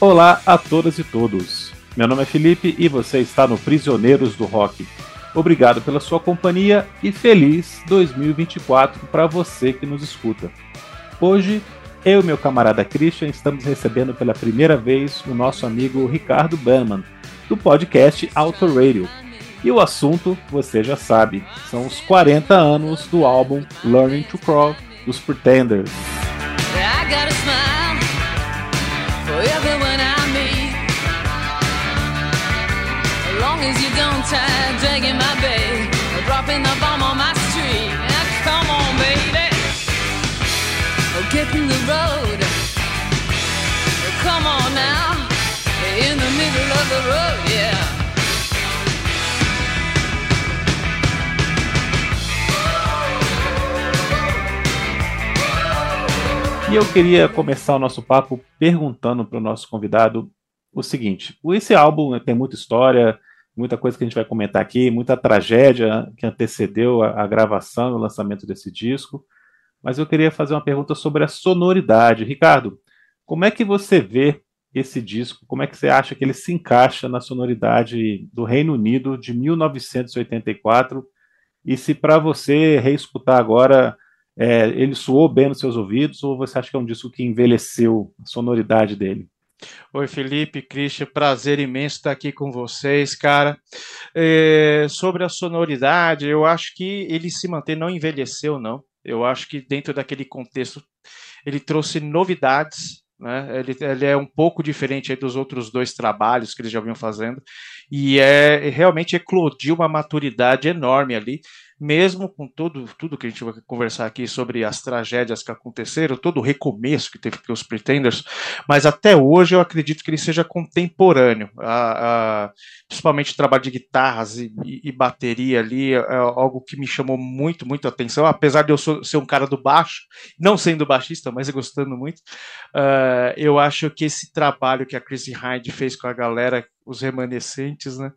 Olá a todas e todos. Meu nome é Felipe e você está no Prisioneiros do Rock. Obrigado pela sua companhia e feliz 2024 para você que nos escuta. Hoje, eu e meu camarada Christian estamos recebendo pela primeira vez o nosso amigo Ricardo Bannerman, do podcast Auto Radio. E o assunto, você já sabe, são os 40 anos do álbum Learning to Crawl dos Pretenders. Come on, baby, oh, the road. Come on now, in the middle of the road, yeah. E eu queria começar o nosso papo perguntando para o nosso convidado o seguinte: esse álbum tem muita história, muita coisa que a gente vai comentar aqui, muita tragédia que antecedeu a, a gravação e o lançamento desse disco. Mas eu queria fazer uma pergunta sobre a sonoridade. Ricardo, como é que você vê esse disco? Como é que você acha que ele se encaixa na sonoridade do Reino Unido de 1984? E se para você reescutar agora, é, ele soou bem nos seus ouvidos, ou você acha que é um disco que envelheceu a sonoridade dele? Oi, Felipe, Christian, prazer imenso estar aqui com vocês, cara. É, sobre a sonoridade, eu acho que ele se mantém, não envelheceu, não. Eu acho que dentro daquele contexto ele trouxe novidades, né? Ele, ele é um pouco diferente dos outros dois trabalhos que eles já vinham fazendo e é realmente eclodiu uma maturidade enorme ali mesmo com todo, tudo que a gente vai conversar aqui sobre as tragédias que aconteceram, todo o recomeço que teve com os Pretenders, mas até hoje eu acredito que ele seja contemporâneo, a, a, principalmente o trabalho de guitarras e, e, e, bateria ali, é, é algo que me chamou muito, muito a atenção, apesar de eu ser um cara do baixo, não sendo baixista, mas gostando muito, uh, eu acho que esse trabalho que a Chrissy Hyde fez com a galera os remanescentes, né?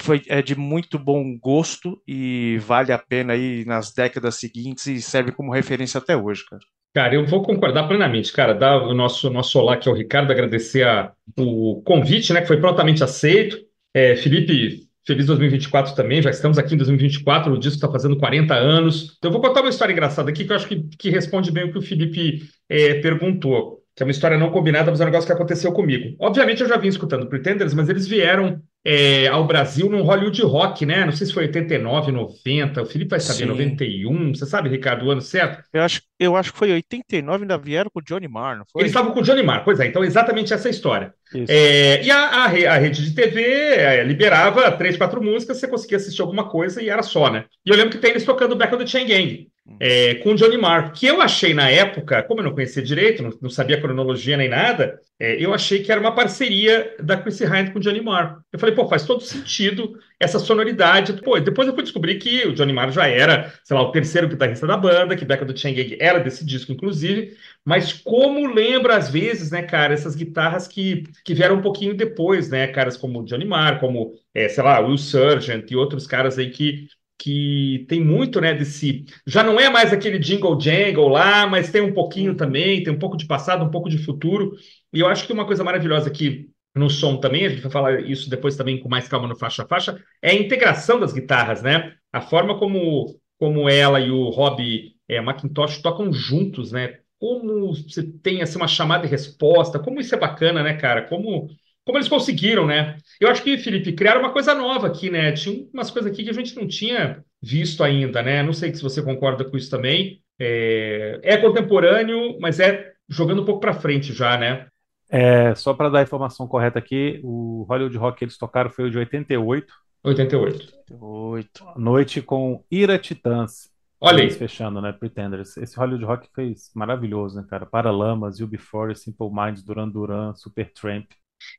Foi é de muito bom gosto e vale a pena aí nas décadas seguintes e serve como referência até hoje, cara. Cara, eu vou concordar plenamente, cara. Dar o nosso, nosso olá aqui ao Ricardo, agradecer a, o convite, né, que foi prontamente aceito. É, Felipe, feliz 2024 também, já estamos aqui em 2024, o disco está fazendo 40 anos. Então, eu vou contar uma história engraçada aqui que eu acho que, que responde bem o que o Felipe é, perguntou que é uma história não combinada, mas é um negócio que aconteceu comigo. Obviamente eu já vim escutando Pretenders, mas eles vieram é, ao Brasil num Hollywood Rock, né? Não sei se foi 89, 90, o Felipe vai saber, Sim. 91, você sabe, Ricardo, o ano certo? Eu acho, eu acho que foi 89, ainda vieram com o Johnny Marr, não foi? Eles estavam com o Johnny Marr, pois é, então exatamente essa história. É, e a, a, a, rede de TV é, liberava três, quatro músicas, você conseguia assistir alguma coisa e era só, né? E eu lembro que tem eles tocando Back of the Chain Gang é, com o Johnny Marr, que eu achei na época, como eu não conhecia direito, não, não sabia cronologia nem nada, é, eu achei que era uma parceria da Chrissy Hynde com o Johnny Marr. Eu falei, pô, faz todo sentido essa sonoridade. Pô, depois eu fui descobrir que o Johnny Marr já era, sei lá, o terceiro guitarrista da banda, que Becca do Changeg era desse disco, inclusive, mas como lembra às vezes, né, cara, essas guitarras que, que vieram um pouquinho depois, né, caras como o Johnny Marr, como, é, sei lá, Will Sargent e outros caras aí que que tem muito, né, desse... Já não é mais aquele jingle jangle lá, mas tem um pouquinho também, tem um pouco de passado, um pouco de futuro. E eu acho que uma coisa maravilhosa aqui no som também, a gente vai falar isso depois também com mais calma no faixa a faixa, é a integração das guitarras, né? A forma como, como ela e o Rob é, Macintosh tocam juntos, né? Como você tem assim, uma chamada e resposta, como isso é bacana, né, cara? Como como eles conseguiram, né? Eu acho que, Felipe, criaram uma coisa nova aqui, né? Tinha umas coisas aqui que a gente não tinha visto ainda, né? Não sei se você concorda com isso também. É, é contemporâneo, mas é jogando um pouco para frente já, né? É, só para dar a informação correta aqui, o Hollywood Rock que eles tocaram foi o de 88. 88. 88. Noite com Ira Titãs. Olha aí. Fechando, né? Pretenders. Esse Hollywood Rock fez maravilhoso, né, cara? Paralamas, You Before, Simple Minds, Duran Duran, Super Tramp.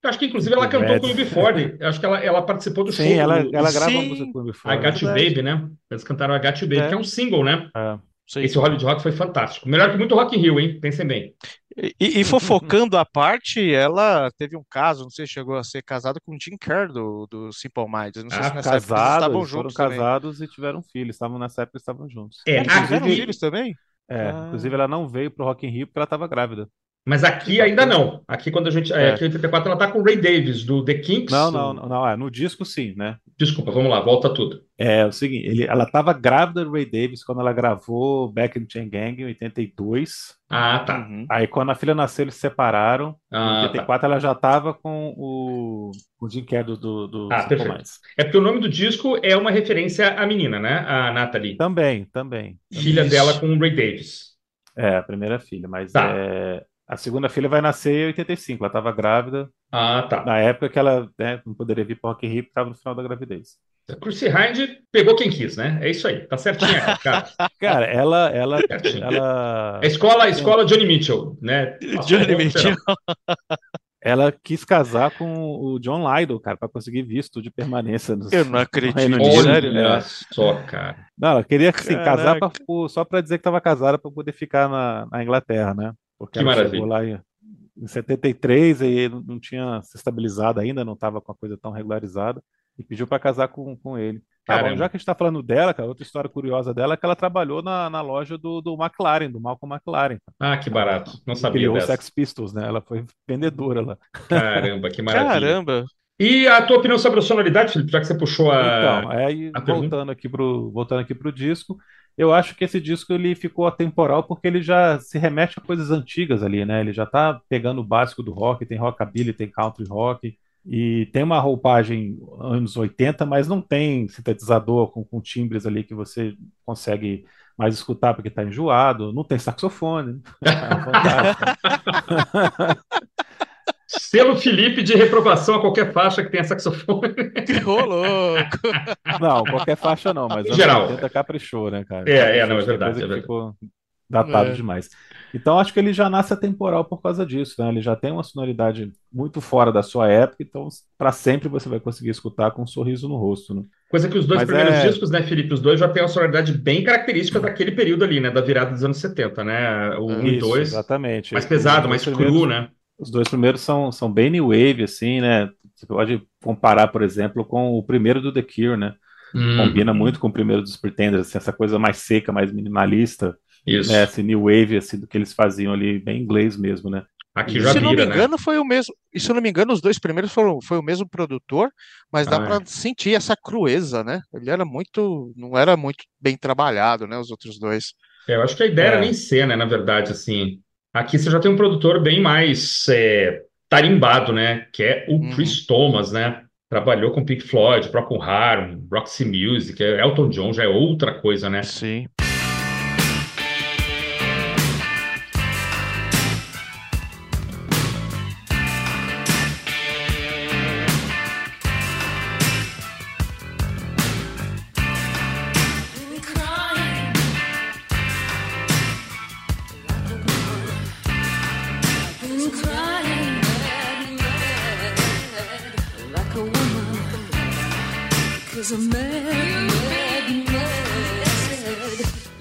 Eu acho que, inclusive, ela cantou com o Before. Eu acho que ela, ela participou do Sim, show. ela, do, ela grava Sim. música com o Before. I Got You Baby, né? Eles cantaram I Got You Baby, é. que é um single, né? É. Esse Hollywood Rock foi fantástico. Melhor que muito Rock in Rio, hein? Pensem bem. E, e fofocando a parte, ela teve um caso, não sei se chegou a ser casada com o Jim Kerr do, do Simple Minds. Não sei ah, se nessa casados, época estavam juntos. Foram casados também. e tiveram filhos. Estavam nessa época estavam juntos. É, tiveram filhos também? É, ah. inclusive ela não veio pro Rock in Rio porque ela estava grávida. Mas aqui ainda não. Aqui, quando a gente. É. Aqui em 84, ela tá com o Ray Davis, do The Kinks. Não, não, não, não. É, no disco, sim, né? Desculpa, vamos lá, volta tudo. É, é o seguinte, ele, ela estava grávida do Ray Davis quando ela gravou Back in Chain Gang em 82. Ah, tá. Uhum. Aí quando a filha nasceu, eles se separaram. Ah, em 84 tá. ela já estava com o, o Jim Carrey do, do ah, perfeito. É porque o nome do disco é uma referência à menina, né? A Natalie. Também, também. Filha Isso. dela com o Ray Davis. É, a primeira filha, mas tá. é, a segunda filha vai nascer em 85, ela estava grávida. Ah, tá. Na época que ela né, não poderia vir para o Rock in Rio, estava no final da gravidez. A Cruci Hind pegou quem quis, né? É isso aí, tá certinha, cara. cara, ela, ela, ela... A escola, a escola Johnny Mitchell, né? Johnny Mitchell. ela quis casar com o John Lydon, cara, para conseguir visto de permanência. Nos, Eu não acredito. Olha sério, né? só, cara. Não, ela queria assim, casar pra, só para dizer que estava casada para poder ficar na, na, Inglaterra, né? Porque que ela maravilha. chegou lá em, em 73 e não tinha se estabilizado ainda, não estava com a coisa tão regularizada e pediu para casar com, com ele. Tá bom, já que a gente está falando dela, cara, outra história curiosa dela é que ela trabalhou na, na loja do, do McLaren, do Malcolm McLaren. Ah, que barato. Não sabia criou dessa. Sex Pistols, né? Ela foi vendedora lá. Caramba, que maravilha. Caramba. E a tua opinião sobre a sonoridade, Felipe, já que você puxou a. Então, aí, a voltando, aqui pro, voltando aqui pro disco, eu acho que esse disco ele ficou atemporal porque ele já se remete a coisas antigas ali, né? Ele já tá pegando o básico do rock, tem rockabilly, tem country rock, e tem uma roupagem anos 80, mas não tem sintetizador com, com timbres ali que você consegue mais escutar porque está enjoado, não tem saxofone. Selo Felipe de reprovação a qualquer faixa que tenha saxofone. Ô, louco! Não, qualquer faixa não, mas em geral. 80 caprichou, né, cara? É, é, não, é verdade. É verdade. Ficou datado é. demais. Então acho que ele já nasce atemporal por causa disso, né? Ele já tem uma sonoridade muito fora da sua época, então para sempre você vai conseguir escutar com um sorriso no rosto, né? Coisa que os dois Mas primeiros é... discos, né, Felipe? Os dois já têm uma sonoridade bem característica daquele período ali, né? Da virada dos anos 70, né? O 1 um e 2. Exatamente. Mais pesado, mais cru, né? Os dois primeiros são, são bem new wave, assim, né? Você pode comparar, por exemplo, com o primeiro do The Cure, né? Hum. Combina muito com o primeiro dos Pretenders, assim, essa coisa mais seca, mais minimalista. Isso. Né, esse new wave assim, do que eles faziam ali, bem inglês mesmo, né? Aqui já se vira, não me né? engano, né? foi o mesmo. E se não me engano, os dois primeiros foram foi o mesmo produtor, mas dá ah, para é. sentir essa crueza, né? Ele era muito, não era muito bem trabalhado, né? Os outros dois. É, eu acho que a ideia é. era nem ser, né? Na verdade, assim. Aqui você já tem um produtor bem mais é, tarimbado, né? Que é o uhum. Chris Thomas, né? Trabalhou com Pink Floyd, Procol Harum, Roxy Music, Elton John já é outra coisa, né? Sim.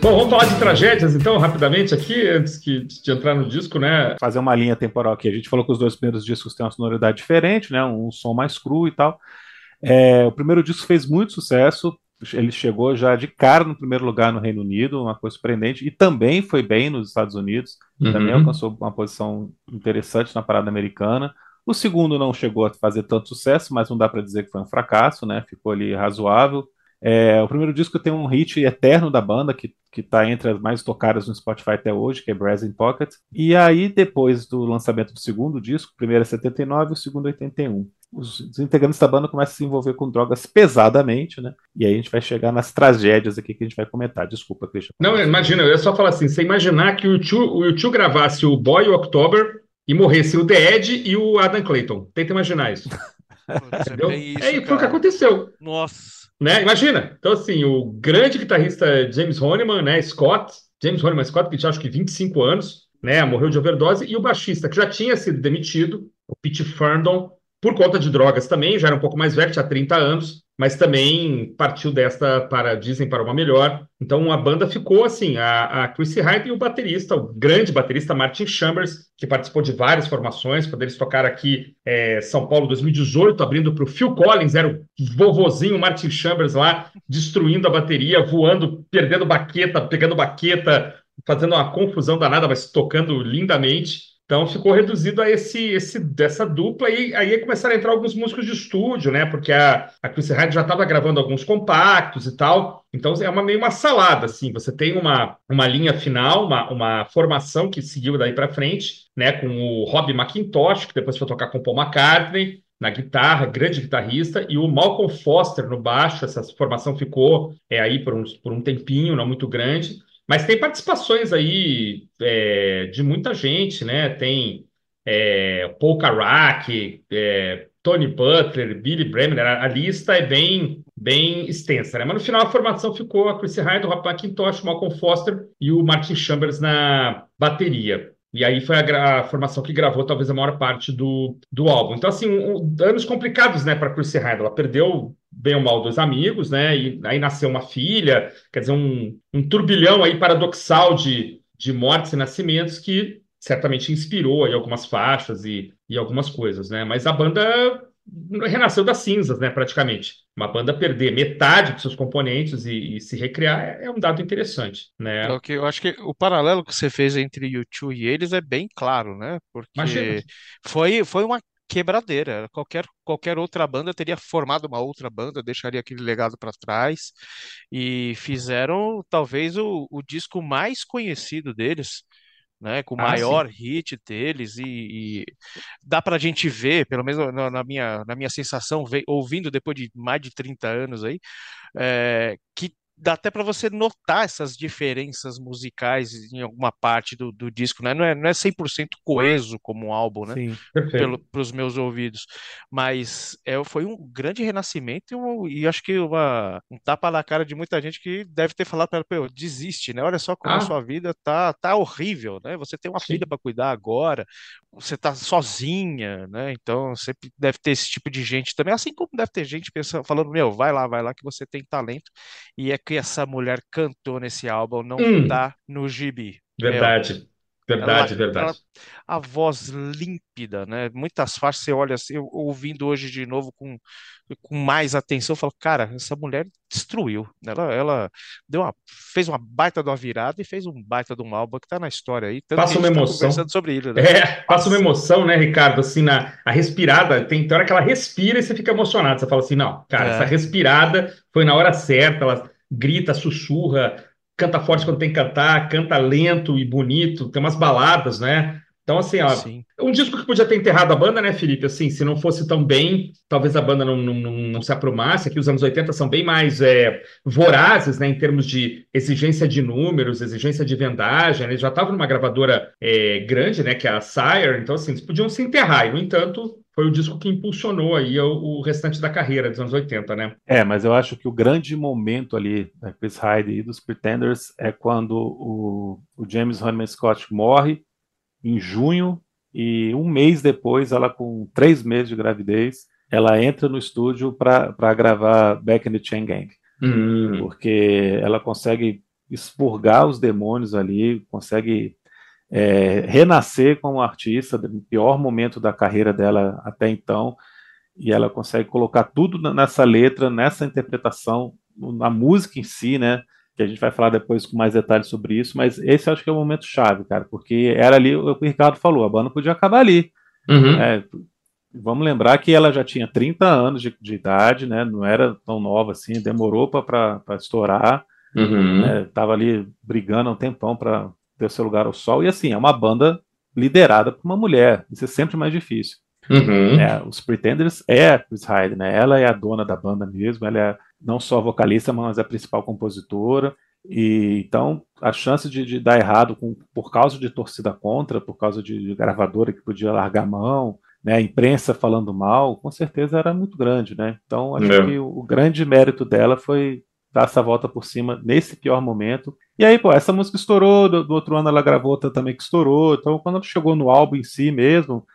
Bom, vamos falar de tragédias, então, rapidamente aqui, antes que, de entrar no disco, né? Fazer uma linha temporal aqui. A gente falou que os dois primeiros discos têm uma sonoridade diferente, né? Um som mais cru e tal. É, o primeiro disco fez muito sucesso, ele chegou já de cara no primeiro lugar no Reino Unido, uma coisa surpreendente, e também foi bem nos Estados Unidos, uhum. também alcançou uma posição interessante na parada americana. O segundo não chegou a fazer tanto sucesso, mas não dá para dizer que foi um fracasso, né? Ficou ali razoável. É, o primeiro disco tem um hit eterno da banda, que, que tá entre as mais tocadas no Spotify até hoje, que é Brass in Pocket. E aí, depois do lançamento do segundo disco, o primeiro é 79 e o segundo é 81. Os, os integrantes da banda começam a se envolver com drogas pesadamente, né? E aí a gente vai chegar nas tragédias aqui que a gente vai comentar. Desculpa, Christian. Não, imagina, eu ia só falar assim, você imaginar que o YouTube gravasse o Boy October e morresse o The Ed e o Adam Clayton. Tenta imaginar isso. Entendeu? Isso, é, foi o que aconteceu. Nossa. Né? Imagina. Então, assim, o grande guitarrista James Honeyman, né? Scott, James Honeyman Scott, que tinha acho que 25 anos, né? Morreu de overdose, e o baixista, que já tinha sido demitido, o Pete Ferndon, por conta de drogas também, já era um pouco mais velho, tinha 30 anos, mas também partiu desta para, dizem, para uma melhor. Então a banda ficou assim, a, a Chrissy Hyde e o baterista, o grande baterista Martin Chambers, que participou de várias formações, quando eles tocaram aqui é, São Paulo 2018, abrindo para o Phil Collins, era o vovozinho Martin Chambers lá, destruindo a bateria, voando, perdendo baqueta, pegando baqueta, fazendo uma confusão danada, mas tocando lindamente. Então ficou reduzido a esse, esse dessa dupla e aí começaram a entrar alguns músicos de estúdio, né? Porque a, a Chris Hyde já estava gravando alguns compactos e tal. Então é uma meio uma salada, assim. Você tem uma, uma linha final, uma, uma formação que seguiu daí para frente, né? Com o Rob McIntosh, que depois foi tocar com Paul McCartney na guitarra, grande guitarrista, e o Malcolm Foster no baixo. Essa formação ficou é, aí por um, por um tempinho, não muito grande. Mas tem participações aí é, de muita gente, né? Tem é, Paul é, Tony Butler, Billy Bremner, a, a, lista é bem, bem extensa, né? Mas no final a formação ficou a Chrissy Hyde, o Rob McIntosh, o Malcolm Foster e o Martin Chambers na bateria. E aí foi a, a, formação que gravou talvez a maior parte do, do álbum. Então, assim, um, anos complicados, né, para Chrissy Hyde. Ela perdeu bem ou mal dois amigos, né? E aí nasceu uma filha, quer dizer, um, um turbilhão aí paradoxal de, de mortes e nascimentos que certamente inspirou aí algumas faixas e, e algumas coisas, né? Mas a banda renasceu das cinzas, né, praticamente. Uma banda perder metade dos seus componentes e, e se recriar é, é, um dado interessante, né? É que eu acho que o paralelo que você fez entre U2 e eles é bem claro, né? Porque foi, foi uma quebradeira. Qualquer, qualquer outra banda teria formado uma outra banda, deixaria aquele legado para trás e fizeram talvez o, o disco mais conhecido deles, né, com o ah, maior sim. hit deles e, e dá para a gente ver, pelo menos na, na, minha, na minha sensação, ouvindo depois de mais de 30 anos aí, é, que dá até para você notar essas diferenças musicais em alguma parte do, do disco, né? Não é, não é 100% coeso como um álbum, né? Sim, para os meus ouvidos. Mas é, foi um grande renascimento e, um, e acho que uma, um tapa na cara de muita gente que deve ter falado para ela, desiste, né? Olha só como ah. a sua vida tá, tá horrível, né? Você tem uma Sim. filha para cuidar agora, você tá sozinha, né? Então sempre deve ter esse tipo de gente também, assim como deve ter gente pensando, falando, meu, vai lá, vai lá que você tem talento. E é que essa mulher cantou nesse álbum não hum. tá no gibi. Verdade. Verdade, ela, verdade. Ela, a voz límpida, né? Muitas faixas você olha assim, eu, ouvindo hoje de novo com, com mais atenção, eu falo, cara, essa mulher destruiu. Ela, ela deu uma, fez uma baita de uma virada e fez um baita de um álbum que tá na história aí. Passa uma tá emoção. Tá sobre ele, né? É, passa uma emoção, né, Ricardo? Assim, na, a respirada, tem, tem hora que ela respira e você fica emocionado. Você fala assim, não, cara, é. essa respirada foi na hora certa, ela grita, sussurra, canta forte quando tem que cantar, canta lento e bonito, tem umas baladas, né? Então, assim, ó, Sim. um disco que podia ter enterrado a banda, né, Felipe? Assim, se não fosse tão bem, talvez a banda não, não, não, se aprumasse. Aqui os anos 80 são bem mais é, vorazes, né, em termos de exigência de números, exigência de vendagem. Eles já estavam numa gravadora é, grande, né, que é a Sire, então, assim, eles podiam se enterrar. E, no entanto, foi o disco que impulsionou aí o, o, restante da carreira dos anos 80, né? É, mas eu acho que o grande momento ali da Chris Hyde e dos Pretenders é quando o, o James Honeyman Scott morre em junho e um mês depois, ela com três meses de gravidez, ela entra no estúdio para gravar Back in the Chain Gang. Hum. Porque ela consegue expurgar os demônios ali, consegue é, renascer como artista, no pior momento da carreira dela até então, e ela consegue colocar tudo nessa letra, nessa interpretação, na música em si, né? Que a gente vai falar depois com mais detalhes sobre isso, mas esse acho que é o momento chave, cara, porque era ali o que o Ricardo falou, a banda podia acabar ali. Uhum. É, vamos lembrar que ela já tinha 30 anos de, de, idade, né? Não era tão nova assim, demorou para estourar. Uhum. Né, tava ali brigando um tempão para ter seu lugar ao sol. E assim, é uma banda liderada por uma mulher. Isso é sempre mais difícil. Uhum. É, os Pretenders é a Chris Hyde, né? Ela é a dona da banda mesmo, ela é não só vocalista, mas é a principal compositora. E então a chance de, de dar errado com, por causa de torcida contra, por causa de, de gravadora que podia largar a mão, né, a imprensa falando mal, com certeza era muito grande, né? Então acho é. que o, o grande mérito dela foi dar essa volta por cima nesse pior momento. E aí, pô, essa música estourou, do, do outro ano ela gravou outra também que estourou. Então, quando chegou no álbum em si mesmo,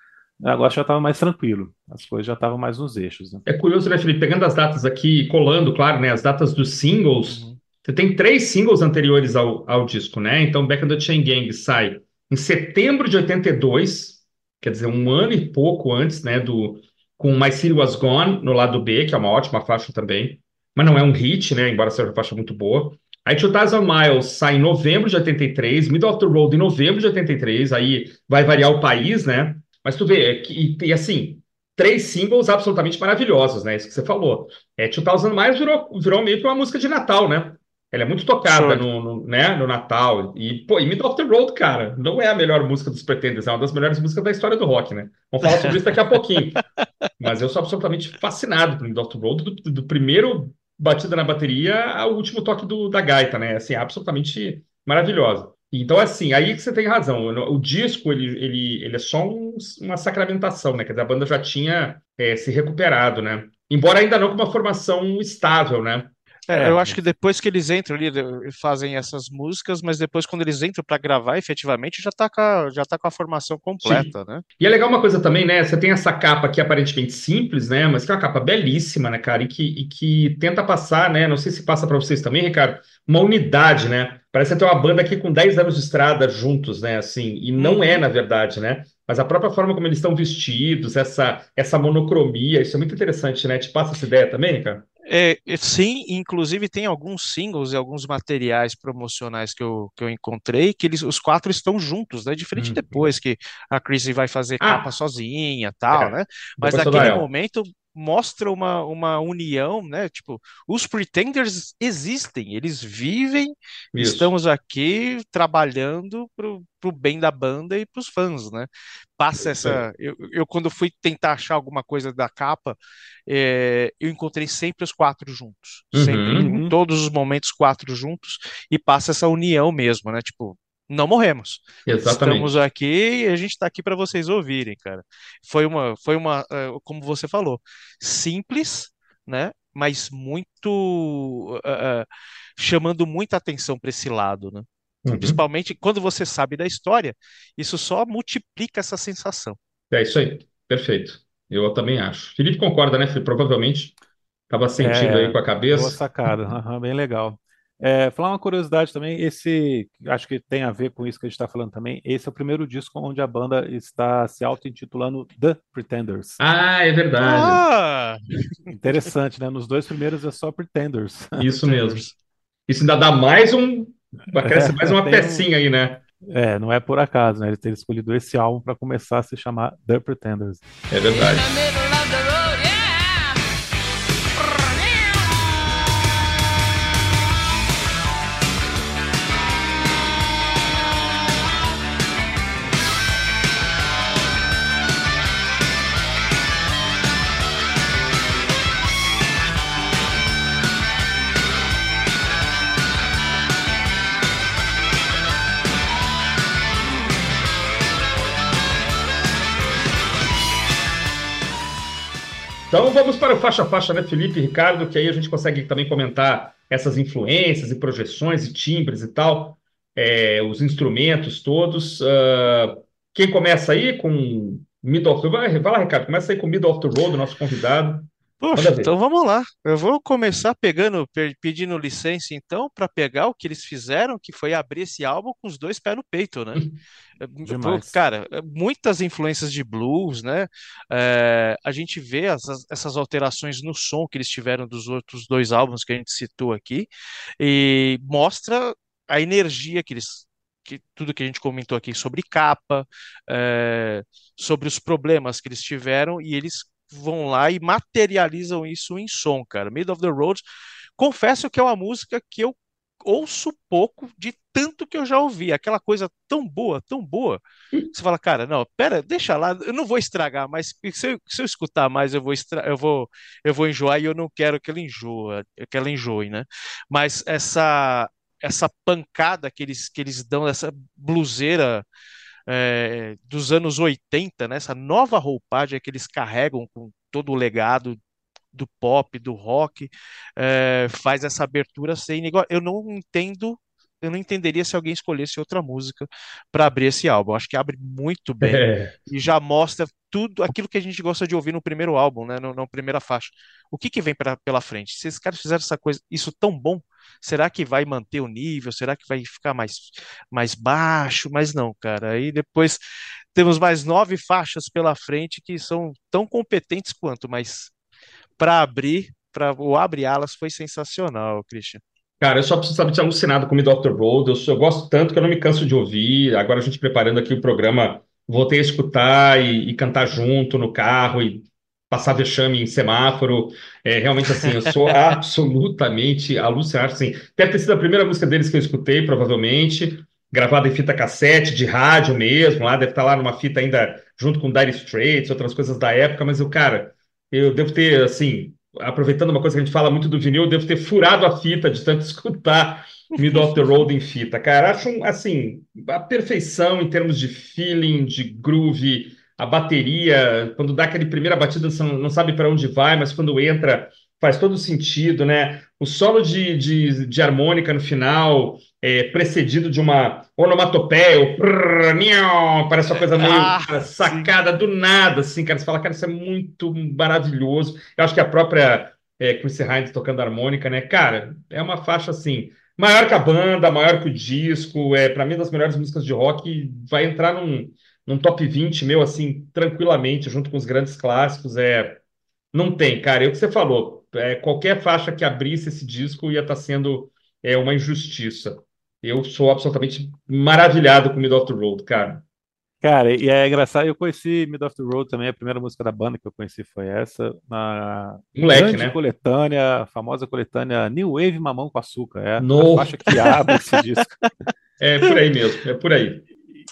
agora já estava mais tranquilo. As coisas já estavam mais nos eixos. Né? É curioso, né, Felipe? Pegando as datas aqui, colando, claro, né, as datas dos singles. Uhum. Você tem três singles anteriores ao, ao disco, né? Então, Back in the Chain Gang sai em setembro de 82, quer dizer, um ano e pouco antes, né, do com My City Was Gone no lado B, que é uma ótima faixa também mas não é um hit, né? Embora seja uma faixa muito boa. Aí 2000 Miles sai em novembro de 83, Middle of the Road em novembro de 83, aí vai variar o país, né? Mas tu vê, é e, e assim, três singles absolutamente maravilhosos, né? Isso que você falou. É, 2000 Miles virou, virou meio que uma música de Natal, né? Ela é muito tocada no, no, né, no Natal. E, pô, e Middle of the Road, cara, não é a melhor música dos Pretenders, é uma das melhores músicas da história do rock, né? Vamos falar sobre isso daqui a pouquinho. Mas eu sou absolutamente fascinado por Middle of the Road, do, do primeiro batida na bateria ao último toque do, da gaita, né? Assim, absolutamente maravilhosa. Então, assim, aí que você tem razão. O disco, ele, ele, ele é só um, uma sacramentação, né? Quer dizer, a banda já tinha é, se recuperado, né? Embora ainda não com uma formação estável, né? É, eu acho que depois que eles entram ali, fazem essas músicas, mas depois quando eles entram para gravar, efetivamente já tá com a, já tá com a formação completa, Sim. né? E é legal uma coisa também, né? Você tem essa capa que é aparentemente simples, né? Mas que é uma capa belíssima, né, cara? E que, e que tenta passar, né? Não sei se passa para vocês também, Ricardo, uma unidade, né? Parece ter uma banda aqui com 10 anos de estrada juntos, né? Assim, e não é, uhum. na verdade, né? Mas a própria forma como eles estão vestidos, essa, essa monocromia, isso é muito interessante, né? Te passa essa ideia também, cara? É, sim, inclusive tem alguns singles e alguns materiais promocionais que eu, que eu encontrei que eles, os quatro estão juntos, né? Diferente hum. depois que a Chrissy vai fazer ah, capa sozinha tal, é. né? Mas naquele momento mostra uma, uma união, né? Tipo, os pretenders existem, eles vivem, Isso. estamos aqui trabalhando pro, pro bem da banda e pros fãs, né? Passa essa. Eu, eu, quando fui tentar achar alguma coisa da capa, é, eu encontrei sempre os quatro juntos. Uhum, sempre, uhum. em todos os momentos, quatro juntos, e passa essa união mesmo, né? Tipo, não morremos. Exatamente. Estamos aqui e a gente está aqui para vocês ouvirem, cara. Foi uma, foi uma, eh, como você falou, simples, né? Mas muito uh, chamando muita atenção para esse lado, né? Uhum. Principalmente quando você sabe da história, isso só multiplica essa sensação. É isso aí, perfeito. Eu também acho. Felipe concorda, né, Felipe? Provavelmente estava sentindo é, aí com a cabeça. Boa sacada, uhum, bem legal. É, falar uma curiosidade também, esse acho que tem a ver com isso que a gente está falando também. Esse é o primeiro disco onde a banda está se auto-intitulando The Pretenders. Ah, é verdade. Ah! Interessante, né? Nos dois primeiros é só Pretenders. Isso mesmo. Isso ainda dá mais um. Acresce mais uma pecinha um... aí, né? É, não é por acaso, né? Eles terem escolhido esse álbum para começar a se chamar The Pretenders. É verdade. Então vamos para o faixa a faixa, né, Felipe e Ricardo, que aí a gente consegue também comentar essas influências e projeções e timbres e tal, é, os instrumentos todos. Uh, quem começa aí com Middle of the Vai, vai lá, Ricardo, começa aí com Middle of the Road, nosso convidado. Poxa, então vamos lá. Eu vou começar pegando, pedindo licença então para pegar o que eles fizeram, que foi abrir esse álbum com os dois pés no peito, né? Demais. Cara, muitas influências de blues, né? É, a gente vê as, essas alterações no som que eles tiveram dos outros dois álbuns que a gente citou aqui e mostra a energia que eles que, tudo que a gente comentou aqui sobre capa, é, sobre os problemas que eles tiveram, e eles vão lá e materializam isso em som, cara. Middle of the Road, confesso que é uma música que eu ouço pouco de tanto que eu já ouvi, aquela coisa tão boa, tão boa. Você fala, cara, não, pera, deixa lá, eu não vou estragar, mas se eu, se eu escutar mais, eu vou, estra eu vou eu vou enjoar e eu não quero que ela enjoe, que ela enjoe, né? Mas essa essa pancada que eles que eles dão essa bluseira é, dos anos 80, né? essa nova roupagem que eles carregam com todo o legado do pop, do rock, é, faz essa abertura ser inigual. Eu não entendo eu não entenderia se alguém escolhesse outra música para abrir esse álbum. Eu acho que abre muito bem é. e já mostra tudo aquilo que a gente gosta de ouvir no primeiro álbum, né, na primeira faixa. O que, que vem pra, pela frente? Se esses caras fizeram essa coisa, isso tão bom, será que vai manter o nível? Será que vai ficar mais, mais baixo? Mas não, cara. Aí depois temos mais nove faixas pela frente que são tão competentes quanto, mas para abrir, para o abre alas foi sensacional, Christian. Cara, eu sou absolutamente alucinado com o Dr. Road. Eu, sou, eu gosto tanto que eu não me canso de ouvir. Agora a gente preparando aqui o programa, voltei a escutar e, e cantar junto no carro e passar vexame em semáforo. É, realmente, assim, eu sou absolutamente alucinado. Assim, deve ter sido a primeira música deles que eu escutei, provavelmente. Gravada em fita cassete, de rádio mesmo. Lá deve estar lá numa fita ainda junto com Dire Straits, outras coisas da época. Mas eu, cara, eu devo ter, assim, aproveitando uma coisa que a gente fala muito do vinil, eu devo ter furado a fita de tanto escutar Middle of the Road em fita. Cara, acho, assim, a perfeição em termos de feeling, de groove, a bateria, quando dá aquele primeira batida, você não sabe para onde vai, mas quando entra, faz todo sentido, né? O solo de, de, de harmônica no final, é, precedido de uma onomatopeia, prrr, parece uma coisa meio ah, sacada sim. do nada, assim, cara. Você fala, cara, isso é muito maravilhoso. Eu acho que a própria é, Chrissy Hines tocando harmônica, né? Cara, é uma faixa assim, maior que a banda, maior que o disco, é para mim das melhores músicas de rock, vai entrar num, num top 20 meu, assim, tranquilamente, junto com os grandes clássicos. É, não tem, cara. É o que você falou. É, qualquer faixa que abrisse esse disco ia estar tá sendo é, uma injustiça. Eu sou absolutamente maravilhado com Mid of the Road, cara. Cara, e é engraçado, eu conheci Mid of the Road também, a primeira música da banda que eu conheci foi essa, na Moleque, grande né? coletânea, a famosa coletânea New Wave Mamão com Açúcar, é no... a faixa que abre esse disco. É por aí mesmo, é por aí.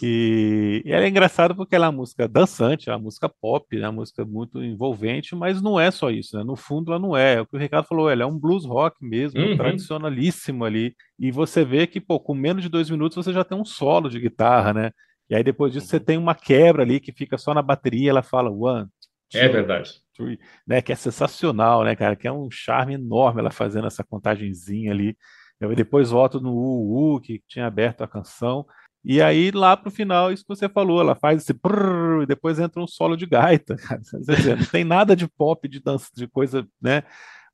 E, e ela é engraçada porque ela é uma música dançante, é uma música pop, né? uma música muito envolvente, mas não é só isso, né? No fundo ela não é. É o que o Ricardo falou, ela é um blues rock mesmo, uhum. tradicionalíssimo ali. E você vê que, pô, com menos de dois minutos você já tem um solo de guitarra, né? E aí depois disso você uhum. tem uma quebra ali que fica só na bateria, ela fala one. Two, é verdade. Three, né? Que é sensacional, né, cara? Que é um charme enorme ela fazendo essa contagenzinha ali. Eu depois volto no U, que tinha aberto a canção. E aí, lá pro final, isso que você falou, ela faz esse brrr, e depois entra um solo de gaita, cara. Dizer, não tem nada de pop, de dança, de coisa, né?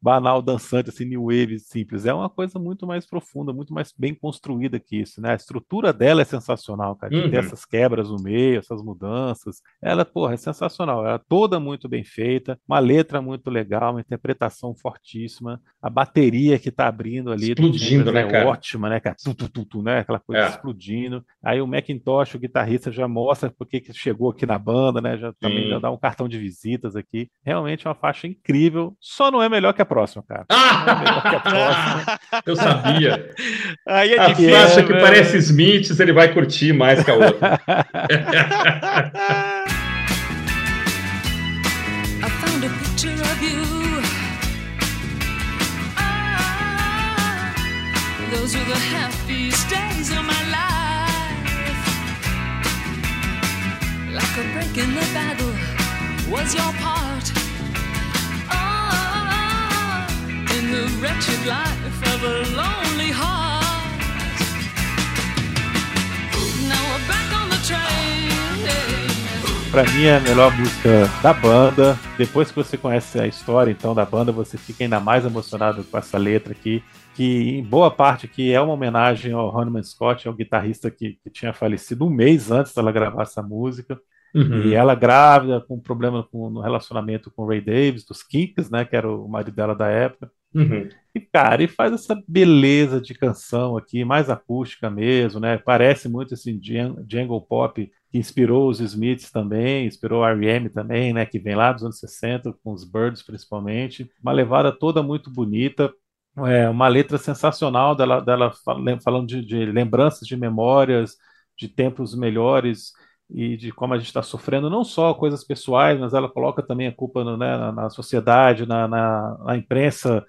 Banal dançante, assim, new wave simples. É uma coisa muito mais profunda, muito mais bem construída que isso, né? A estrutura dela é sensacional, cara. Uhum. ter essas quebras no meio, essas mudanças. Ela, porra, é sensacional. Ela é toda muito bem feita, uma letra muito legal, uma interpretação fortíssima. A bateria que tá abrindo ali. Explodindo, né, é cara? ótima, né, cara? Tu, tu, tu, tu, né? Aquela coisa é. explodindo. Aí o Macintosh, o guitarrista, já mostra porque que chegou aqui na banda, né? Já, também já dá um cartão de visitas aqui. Realmente é uma faixa incrível. Só não é melhor que a próxima, cara. Ah! Eu sabia. Aí é a difícil, faixa que parece Smiths, ele vai curtir mais que a outra. I found a picture of you. Ah, those were the happiest days of my life. Like a break in the battle was your part. The wretched life of a lonely heart. Now we're back on the train. Pra mim é a melhor música da banda. Depois que você conhece a história então da banda, você fica ainda mais emocionado com essa letra aqui, que em boa parte aqui é uma homenagem ao Honeyman Scott, ao guitarrista que, que tinha falecido um mês antes dela gravar essa música. Uhum. E ela grávida, com problema com, no relacionamento com o Ray Davis, dos Kinks, né, que era o marido dela da época. Uhum. E, cara, e faz essa beleza de canção aqui, mais acústica mesmo, né? Parece muito esse jungle pop que inspirou os Smiths também, inspirou a R.E.M. também, né? Que vem lá dos anos 60, com os Birds principalmente. Uma levada toda muito bonita, é, uma letra sensacional dela, dela falando de, de lembranças, de memórias, de tempos melhores e de como a gente está sofrendo, não só coisas pessoais, mas ela coloca também a culpa no, né, na, na, sociedade, na, na, na imprensa,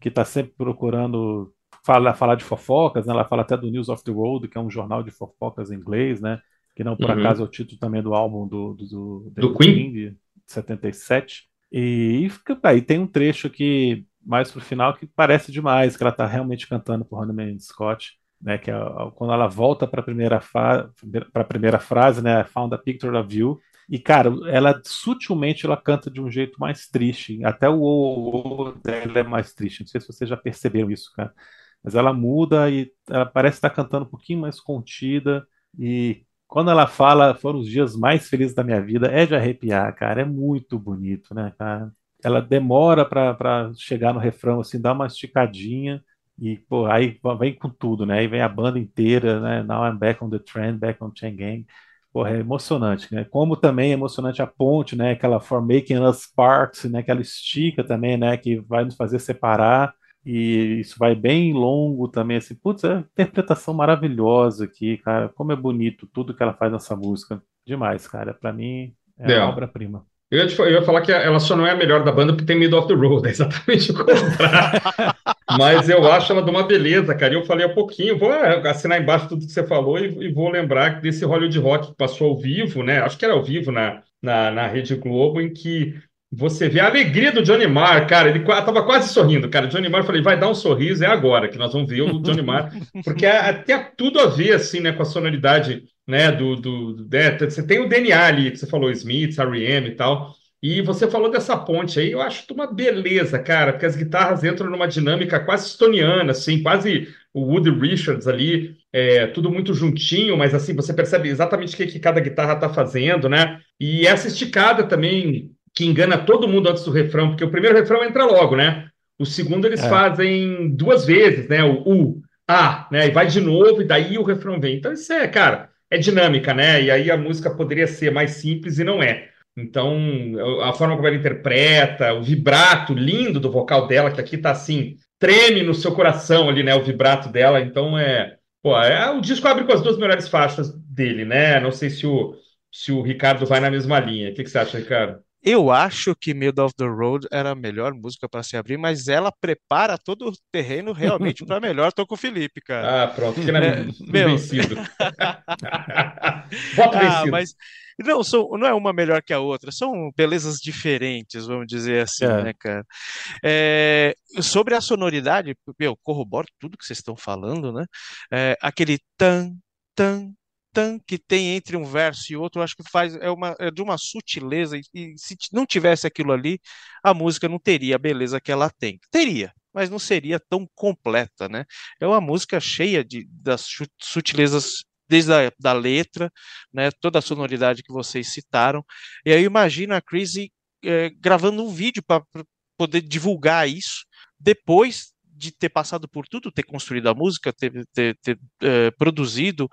que está sempre procurando falar, falar de fofocas, né? ela fala até do News of the World, que é um jornal de fofocas em inglês, né? que não por uhum. acaso é o título também do álbum do, do, do, do Queen, de 77. E, e aí tem um trecho aqui mais pro final que parece demais, que ela está realmente cantando por Honey Scott né, que é quando ela volta para a primeira, para a primeira frase, né, Found a Picture of You, e cara, ela sutilmente ela canta de um jeito mais triste, até o o, o dela é mais triste, não sei se vocês já perceberam isso, cara, mas ela muda e ela parece estar cantando um pouquinho mais contida, e quando ela fala, foram os dias mais felizes da minha vida, é de arrepiar, cara, é muito bonito, né, cara, ela demora para chegar no refrão, assim, dá uma esticadinha, E, pô, aí vem com tudo, né? Aí vem a banda inteira, né? Now I'm back on the trend, back on Chain Gang. Porra, é emocionante, né? Como também é emocionante a ponte, né? Aquela For Making Us Part, né? Que ela estica também, né? Que vai nos fazer separar. E isso vai bem longo também, assim. Putz, é interpretação maravilhosa aqui, cara. Como é bonito tudo que ela faz nessa música. Demais, cara. Para mim, é, é. obra-prima. Eu ia, te, eu ia falar que ela só não é a melhor da banda porque tem Middle of the Road, é exatamente o contrário. Mas eu acho ela de uma beleza, cara. E eu falei há pouquinho, vou assinar embaixo tudo que você falou e, e, vou lembrar desse Hollywood Rock que passou ao vivo, né? Acho que era ao vivo na, na, na Rede Globo, em que você vê a alegria do Johnny Marr, cara. Ele estava quase sorrindo, cara. Johnny Marr, falei, vai dar um sorriso, é agora que nós vamos ver o Johnny Marr, porque é, tem tudo a ver, assim, né, com a sonoridade né, do, do, né, você tem o DNA ali, que você falou, Smith, R.E.M. e tal, e você falou dessa ponte aí, eu acho uma beleza, cara, porque as guitarras entram numa dinâmica quase estoniana, assim, quase o Woody Richards ali, é, tudo muito juntinho, mas assim, você percebe exatamente o que, que cada guitarra está fazendo, né? E essa esticada também, que engana todo mundo antes do refrão, porque o primeiro refrão entra logo, né? O segundo eles é. fazem duas vezes, né? O U, A, né? E vai de novo, e daí o refrão vem. Então, isso é, cara, é dinâmica, né? E aí a música poderia ser mais simples e não é. Então, a forma como ela interpreta, o vibrato lindo do vocal dela, que aqui tá assim, treme no seu coração ali, né? O vibrato dela. Então, é. Pô, é, o disco abre com as duas melhores faixas dele, né? Não sei se o, se o Ricardo vai na mesma linha. O que, que você acha, Ricardo? Eu acho que Middle of the Road era a melhor música para se abrir, mas ela prepara todo o terreno realmente para melhor. Tô com o Felipe, cara. Ah, pronto, que é, meu... vencido. Voto ah, vencido. Mas não, são, não é uma melhor que a outra, são belezas diferentes, vamos dizer assim, é. né, cara? É, sobre a sonoridade, eu corroboro tudo que vocês estão falando, né? É, aquele tan, tan, que tem entre um verso e outro, eu acho que faz é, uma, é de uma sutileza, e, e, se não tivesse aquilo ali, a música não teria a beleza que ela tem. Teria, mas não seria tão completa, né? É uma música cheia de, das sutilezas desde a da letra, né, toda a sonoridade que vocês citaram. E aí imagina a Chrissy é, gravando um vídeo para poder divulgar isso depois de ter passado por tudo, ter construído a música, ter, ter, ter é, produzido,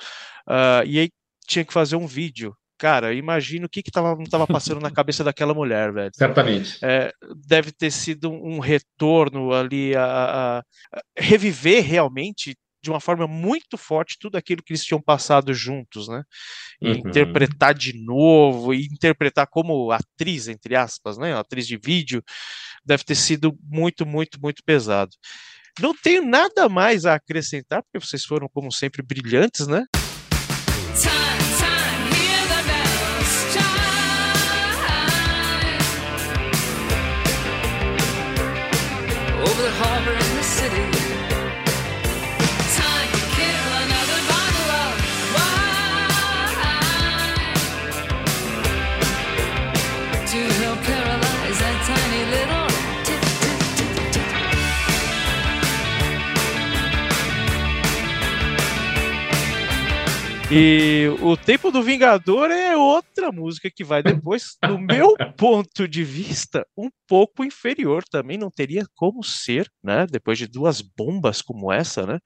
uh, e aí tinha que fazer um vídeo. Cara, imagino o que estava tava passando na cabeça daquela mulher, velho. Certamente. É, deve ter sido um retorno ali a, a, a reviver realmente de uma forma muito forte tudo aquilo que eles tinham passado juntos, né? E uhum. interpretar de novo, e interpretar como atriz, entre aspas, né? Atriz de vídeo, deve ter sido muito, muito, muito pesado. Não tenho nada mais a acrescentar, porque vocês foram, como sempre, brilhantes, né? E o Tempo do Vingador é outra música que vai depois, do meu ponto de vista, um pouco inferior. Também não teria como ser, né? Depois de duas bombas como essa, né?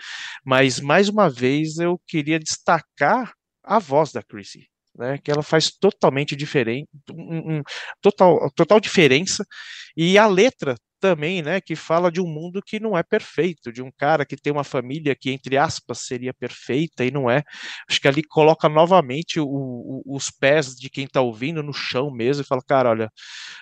Mas mais uma vez eu queria destacar a voz da Chrissy. Né, que ela faz totalmente diferente, um, um, total, total diferença, e a letra também, né, que fala de um mundo que não é perfeito, de um cara que tem uma família que, entre aspas, seria perfeita e não é. Acho que ali coloca novamente o, o, os pés de quem está ouvindo no chão mesmo e fala, cara, olha,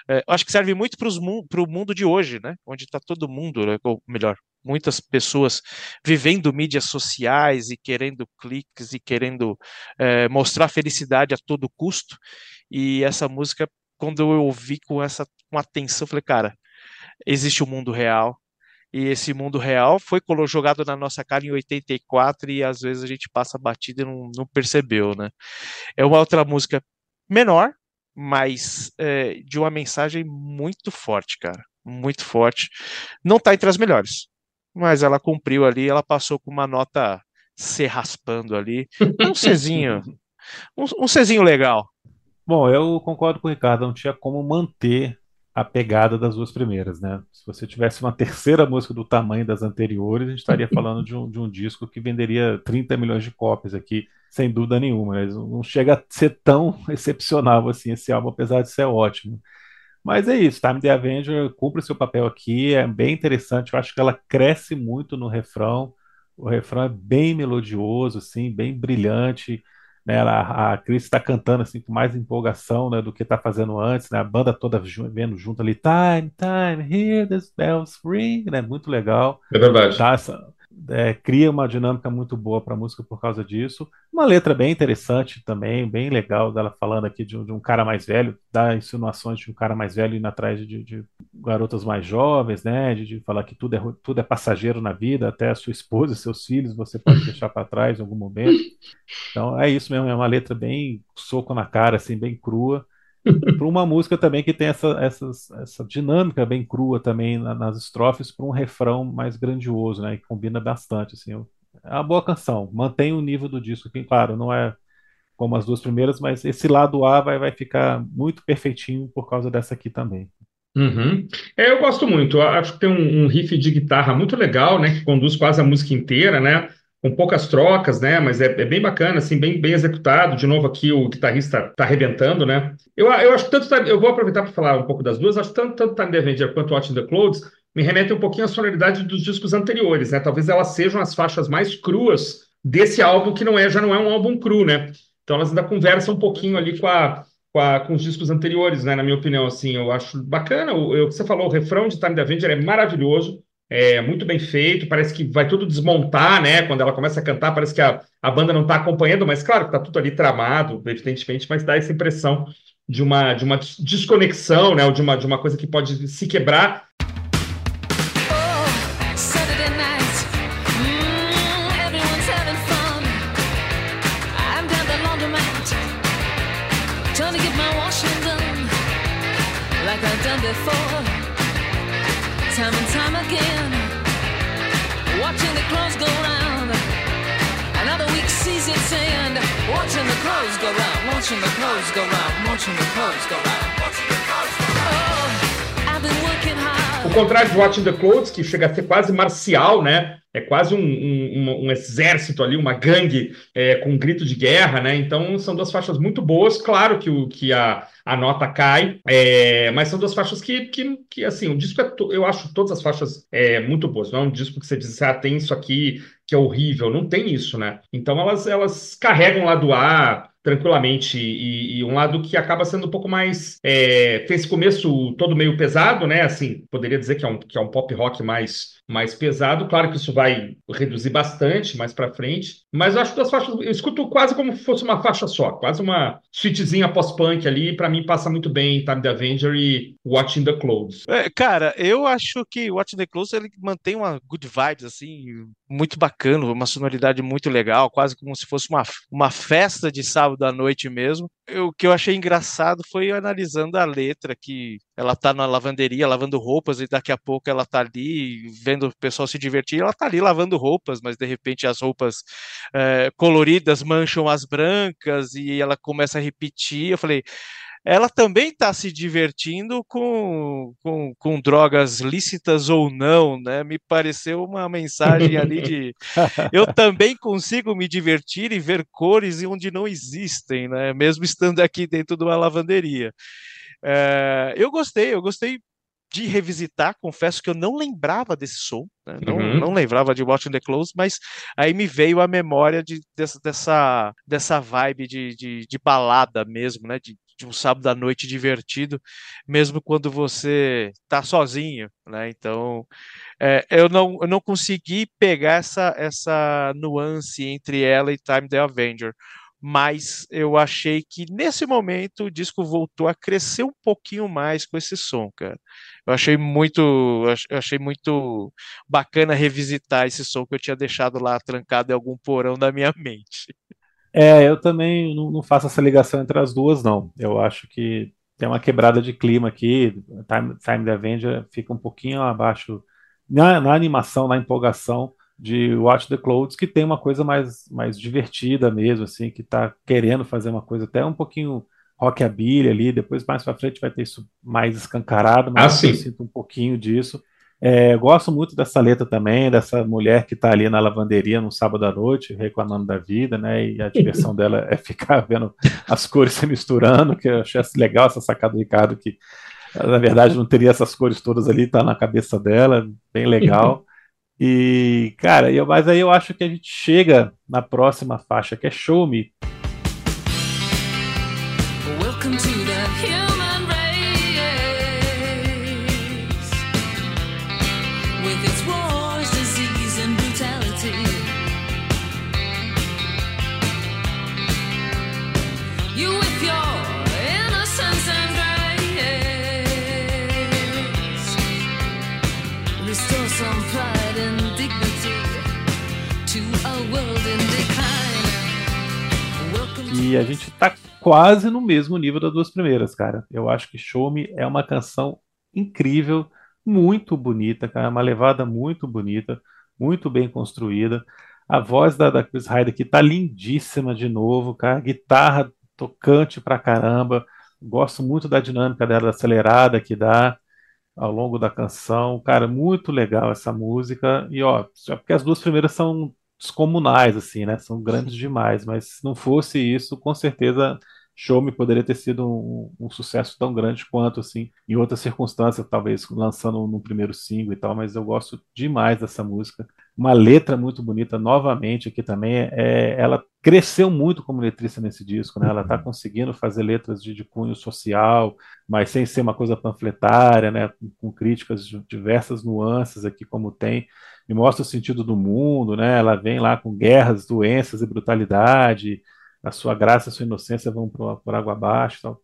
é, acho que serve muito para o mundo de hoje, né, onde está todo mundo, né, ou melhor, muitas pessoas vivendo mídias sociais e querendo cliques e querendo é, mostrar felicidade a todo custo. E essa música, quando eu ouvi com essa com atenção, falei, cara, existe o um mundo real. E esse mundo real foi jogado na nossa cara em 84 e às vezes a gente passa batida e não, não percebeu, né? É uma outra música menor, mas é, de uma mensagem muito forte, cara. Muito forte. Não está entre as melhores, mas ela cumpriu ali, ela passou com uma nota se raspando ali. Um Czinho. Um, um Czinho legal. Bom, eu concordo com o Ricardo, não tinha como manter a pegada das duas primeiras, né? Se você tivesse uma terceira música do tamanho das anteriores, a gente estaria falando de um, de um disco que venderia 30 milhões de cópias aqui, sem dúvida nenhuma. Mas não chega a ser tão excepcional assim esse álbum, apesar de ser ótimo. Mas é isso, Time the Avenger cumpre seu papel aqui, é bem interessante. Eu acho que ela cresce muito no refrão. O refrão é bem melodioso, assim, bem brilhante né, a, a Cris está cantando assim com mais empolgação né, do que está fazendo antes, né, a banda toda vendo junto ali, time, time, hear the bells ring, né, muito legal. É verdade. Tá, essa, é, cria uma dinâmica muito boa para a música por causa disso. Uma letra bem interessante também, bem legal dela falando aqui de, de, um cara mais velho, dá insinuações de um cara mais velho indo atrás de, de garotas mais jovens, né? De, de, falar que tudo é, tudo é passageiro na vida, até a sua esposa e seus filhos você pode deixar para trás em algum momento. Então é isso mesmo, é uma letra bem soco na cara, assim, bem crua para uma música também que tem essa, essa, essa dinâmica bem crua também nas estrofes para um refrão mais grandioso, né? Que combina bastante, assim. É uma boa canção, mantém o nível do disco, que claro, não é como as duas primeiras, mas esse lado A vai, vai ficar muito perfeitinho por causa dessa aqui também. Uhum. É, eu gosto muito. Acho que tem um, um, riff de guitarra muito legal, né? Que conduz quase a música inteira, né? Com poucas trocas, né? Mas é, é, bem bacana, assim, bem, bem executado. De novo, aqui o guitarrista está arrebentando, né? Eu, eu acho que tanto. Eu vou aproveitar para falar um pouco das duas. Acho que tanto, tanto Time the Avenger quanto Watching the Clouds me remetem um pouquinho à sonoridade dos discos anteriores, né? Talvez elas sejam as faixas mais cruas desse álbum, que não é, já não é um álbum cru, né? Então elas ainda conversam um pouquinho ali com a, com, a, com, os discos anteriores, né? Na minha opinião, assim, eu acho bacana. O, eu, você falou, o refrão de Time the Avenger é maravilhoso é muito bem feito, parece que vai tudo desmontar, né? Quando ela começa a cantar, parece que a, a banda não está acompanhando, mas claro que está tudo ali tramado, evidentemente, mas dá essa impressão de uma, de uma desconexão, né? Ou de uma, de uma coisa que pode se quebrar. Watching the clothes go round. Watching the clothes go round. Watching the clothes go round. Oh. O contrário de Watching the Clothes, que chega a ser quase marcial, né? é quase um, um, um, exército ali, uma gangue é, com um grito de guerra, né? Então são duas faixas muito boas. Claro que, o, que a, a nota cai, é, mas são duas faixas que, que, que assim, o disco é, eu acho todas as faixas é, muito boas. Não é um disco que você diz, ah, tem isso aqui que é horrível. Não tem isso, né? Então elas, elas carregam lá do ar tranquilamente e, e, um lado que acaba sendo um pouco mais é, tem esse começo todo meio pesado, né? Assim, poderia dizer que é um, que é um pop rock mais mais pesado. Claro que isso vai reduzir bastante mais para frente, mas eu acho que as faixas eu escuto quase como se fosse uma faixa só, quase uma suitezinha pós-punk ali. Para mim passa muito bem Time the Avenger e Watching the Clothes. É, cara, eu acho que Watching the Clothes ele mantém uma good vibes assim muito bacana, uma sonoridade muito legal, quase como se fosse uma, uma festa de sábado à noite mesmo. o que eu achei engraçado foi analisando a letra, que ela tá na lavanderia lavando roupas e daqui a pouco ela tá ali vendo o pessoal se divertir, ela tá ali lavando roupas, mas de repente as roupas é, coloridas mancham as brancas e ela começa a repetir. Eu falei, ela também está se divertindo com, com, com, drogas lícitas ou não, né? Me pareceu uma mensagem ali de eu também consigo me divertir e ver cores onde não existem, né? Mesmo estando aqui dentro de uma lavanderia. É, eu gostei, eu gostei de revisitar, confesso que eu não lembrava desse som, né? não, uhum. não lembrava de Watching the Close, mas aí me veio a memória de, dessa, dessa, dessa vibe de, de, de balada mesmo, né? De, de um sábado à noite divertido, mesmo quando você está sozinho, né? Então, é, eu, não, eu não consegui pegar essa, essa nuance entre ela e Time the Avenger, mas eu achei que nesse momento o disco voltou a crescer um pouquinho mais com esse som, cara. Eu achei muito, eu achei muito bacana revisitar esse som que eu tinha deixado lá trancado em algum porão da minha mente. É, eu também não, não, faço essa ligação entre as duas, não. Eu acho que tem uma quebrada de clima aqui. Time, Time the Avenger fica um pouquinho abaixo na, na, animação, na empolgação de Watch the Clouds, que tem uma coisa mais, mais divertida mesmo, assim, que está querendo fazer uma coisa até um pouquinho rockabilly ali, depois mais para frente vai ter isso mais escancarado, mas ah, eu sinto um pouquinho disso. É, gosto muito dessa letra também, dessa mulher que está ali na lavanderia no sábado à noite, reclamando da vida, né? E a diversão dela é ficar vendo as cores se misturando, que eu achei legal essa sacada do Ricardo, que na verdade não teria essas cores todas ali, tá na cabeça dela, bem legal. E, cara, eu, mas aí eu acho que a gente chega na próxima faixa, que é Show Me. Welcome to the E a gente tá quase no mesmo nível das duas primeiras, cara. Eu acho que Show Me é uma canção incrível, muito bonita, cara. Uma levada muito bonita, muito bem construída. A voz da, da Chris Hyde aqui tá lindíssima de novo, cara. Guitarra tocante pra caramba. Gosto muito da dinâmica dela, da acelerada que dá ao longo da canção. Cara, muito legal essa música. E ó, porque as duas primeiras são descomunais, assim, né? São grandes demais, mas se não fosse isso, com certeza Show Me poderia ter sido um, um, sucesso tão grande quanto, assim, em outras circunstâncias, talvez lançando no primeiro single e tal, mas eu gosto demais dessa música. Uma letra muito bonita, novamente, aqui também, é, ela cresceu muito como letrista nesse disco, né? Ela está conseguindo fazer letras de, de, cunho social, mas sem ser uma coisa panfletária, né? Com, com críticas de diversas nuances aqui, como tem e mostra o sentido do mundo, né? Ela vem lá com guerras, doenças e brutalidade, a sua graça, a sua inocência vão por água abaixo. Então,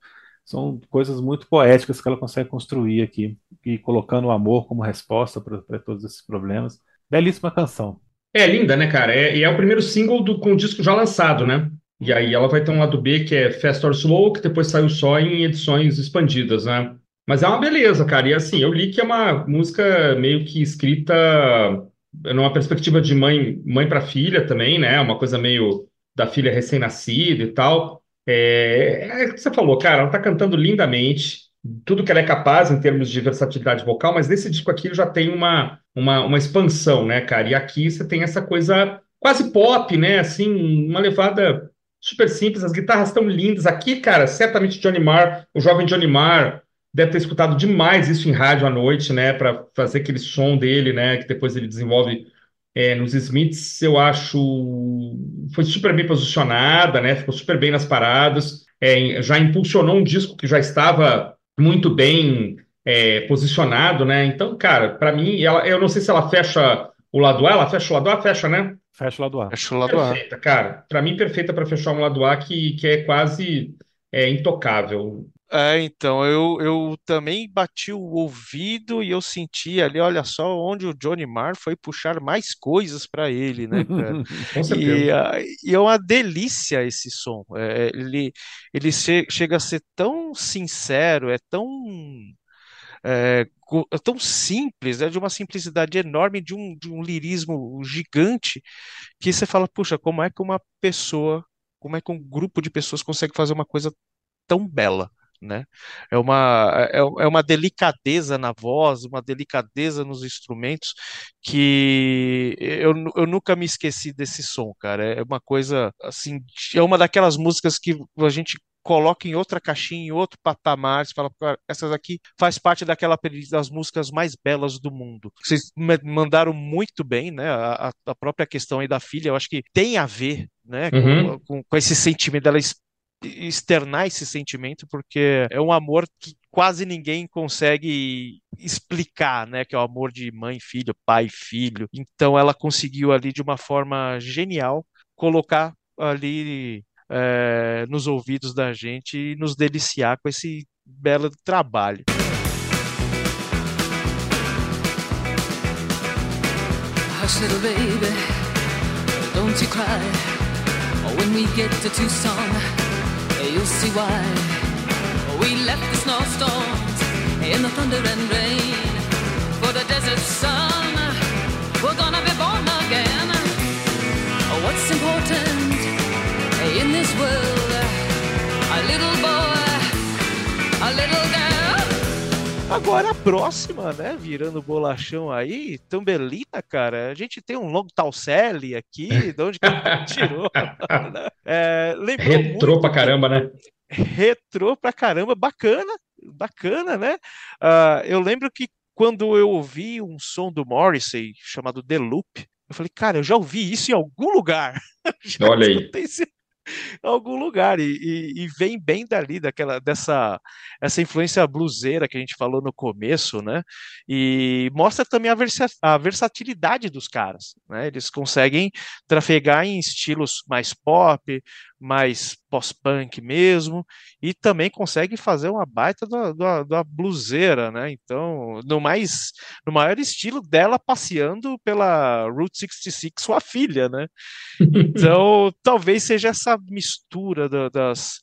são coisas muito poéticas que ela consegue construir aqui, e colocando o amor como resposta para todos esses problemas. Belíssima canção. É linda, né, cara? É, e é o primeiro single do, com o disco já lançado, né? E aí ela vai ter um lado B que é Fast or Slow, que depois saiu só em edições expandidas, né? Mas é uma beleza, cara. E assim, eu li que é uma música meio que escrita numa perspectiva de mãe, mãe para filha também, né? Uma coisa meio da filha recém-nascida e tal. É, é o que você falou, cara, ela tá cantando lindamente, tudo que ela é capaz em termos de versatilidade vocal, mas nesse disco aqui já tem uma, uma, uma expansão, né, cara? E aqui você tem essa coisa quase pop, né? Assim, uma levada super simples, as guitarras estão lindas. Aqui, cara, certamente Johnny Marr, o jovem Johnny Marr, deve ter escutado demais isso em rádio à noite, né, para fazer aquele som dele, né, que depois ele desenvolve é, nos Smiths, eu acho, foi super bem posicionada, né, ficou super bem nas paradas, é, já impulsionou um disco que já estava muito bem é, posicionado, né, então, cara, para mim, ela, eu não sei se ela fecha o lado A, ela fecha o lado A, fecha, né? Fecha o lado A. Fecha o lado perfeita, A. cara. Para mim, perfeita para fechar um lado A que, que é quase é, intocável. É, então, eu, eu também bati o ouvido e eu senti ali, olha só, onde o Johnny Marr foi puxar mais coisas para ele, né, cara? Com certeza. E, ah, e é uma delícia esse som. É, ele ele che- chega a ser tão sincero, é tão, é, é tão simples, é de uma simplicidade enorme, de um, de um lirismo gigante, que você fala, puxa, como é que uma pessoa, como é que um grupo de pessoas consegue fazer uma coisa tão bela? Né? É uma, é, é uma delicadeza na voz, uma delicadeza nos instrumentos que eu, eu nunca me esqueci desse som, cara. É uma coisa assim, é uma daquelas músicas que a gente coloca em outra caixinha, em outro patamar, você fala, essas aqui faz parte daquela das músicas mais belas do mundo. Vocês mandaram muito bem, né? A, a própria questão aí da filha, eu acho que tem a ver, né, uhum. com, com, com, esse sentimento dela externar esse sentimento, porque é um amor que quase ninguém consegue explicar, né? Que é o amor de mãe, filho, pai, filho. Então ela conseguiu ali de uma forma genial colocar ali é, nos ouvidos da gente e nos deliciar com esse belo trabalho. Hush, little baby, don't you cry. When we get to Tucson. You'll see why. We left the snowstorms in the thunder and rain for the desert sun. We're gonna be born again. What's important in this world? A little boy. Agora a próxima, né? Virando bolachão aí, Tambelina, cara. A gente tem um Long Talcelli aqui, de onde que ele tirou? Né? é, Retrô pra caramba, né? Retrô pra caramba, bacana, bacana, né? Uh, eu lembro que quando eu ouvi um som do Morrissey chamado The Loop, eu falei, cara, eu já ouvi isso em algum lugar. Olha aí. Esse, algum lugar e, e, e, vem bem dali daquela dessa essa influência bluseira que a gente falou no começo, né? E mostra também a, versa, a versatilidade dos caras, né? Eles conseguem trafegar em estilos mais pop, mais pós-punk mesmo, e também consegue fazer uma baita da, da, da bluseira, né? Então, no mais, no maior estilo dela passeando pela Route 66, sua filha, né? Então, talvez seja essa mistura da, das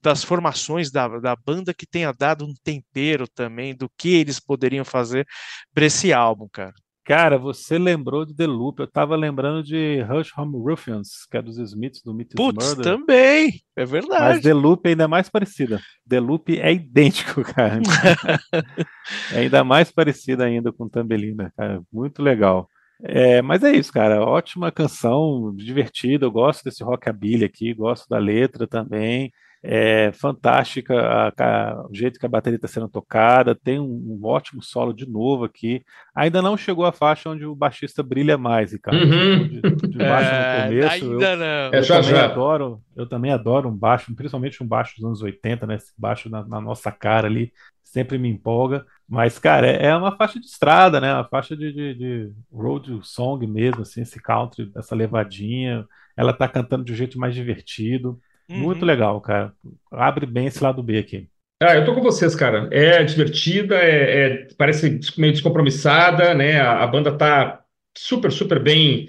das formações da, da banda que tenha dado um tempero também do que eles poderiam fazer para esse álbum, cara. Cara, você lembrou de The Loop. Eu tava lembrando de Hush Home Ruffians, que é dos Smiths, do Meet Putz, Murder. também! É verdade. Mas The Loop é ainda mais parecida. The Loop é idêntico, cara. é ainda mais parecida ainda com Tambelina, cara. Muito legal. É, mas é isso, cara. Ótima canção, divertida. Eu gosto desse rockabilly aqui, gosto da letra também é fantástica a, a, o jeito que a bateria está sendo tocada, tem um, um, ótimo solo de novo aqui. Ainda não chegou a faixa onde o baixista brilha mais, Ricardo. Uhum. De, de baixo é, no começo. Ainda eu, não. Eu, é, já, também já. Adoro, eu também adoro um baixo, principalmente um baixo dos anos 80, né? Esse baixo na, na nossa cara ali, sempre me empolga. Mas, cara, é, é uma faixa de estrada, né? Uma faixa de, de, de, road song mesmo, assim, esse country, essa levadinha. Ela tá cantando de um jeito mais divertido. Muito uhum. legal, cara. Abre bem esse lado B aqui. Ah, eu tô com vocês, cara. É divertida, é, é parece meio descompromissada, né? A, a, banda tá super, super bem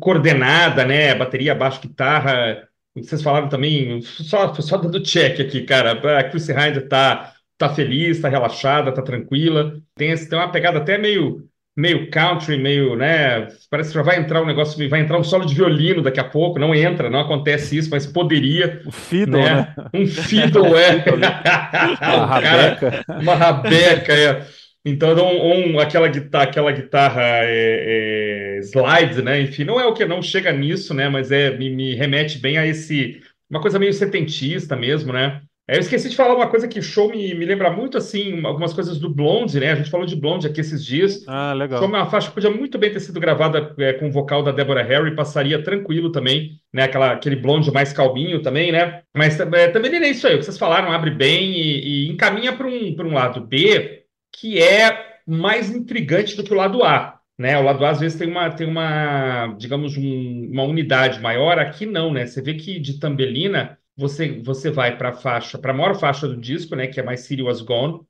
coordenada, né? Bateria, baixo, guitarra. Vocês falaram também, só, só dando check aqui, cara. A Chrissy Hind tá, tá feliz, tá relaxada, tá tranquila. Tem, tem uma pegada até meio meio country, meio, né? Parece que já vai entrar um negócio, vai entrar um solo de violino daqui a pouco. Não entra, não acontece isso, mas poderia. O fiddle, né? né? Um fiddle, é. uma rabeca. uma rabeca, é. Então, um, um, aquela guitarra, aquela guitarra é, é, slide, né? Enfim, não é o que não chega nisso, né? Mas é me, me remete bem a esse uma coisa meio setentista mesmo, né? É, eu esqueci de falar uma coisa que show me, me lembra muito, assim, algumas coisas do Blonde, né? A gente falou de Blonde aqui esses dias. Ah, legal. Show é uma faixa que podia muito bem ter sido gravada é, com o vocal da Deborah Harry, passaria tranquilo também, né? Aquela, aquele Blonde mais calminho também, né? Mas é, também é isso aí, o que vocês falaram, abre bem e, e encaminha para um, um lado B, que é mais intrigante do que o lado A. Né, o lado A às vezes tem uma, tem uma digamos, um, uma unidade maior, aqui não, né? Você vê que de Tambelina você, você vai para a faixa, para a maior faixa do disco, né, que é mais City Was Gone.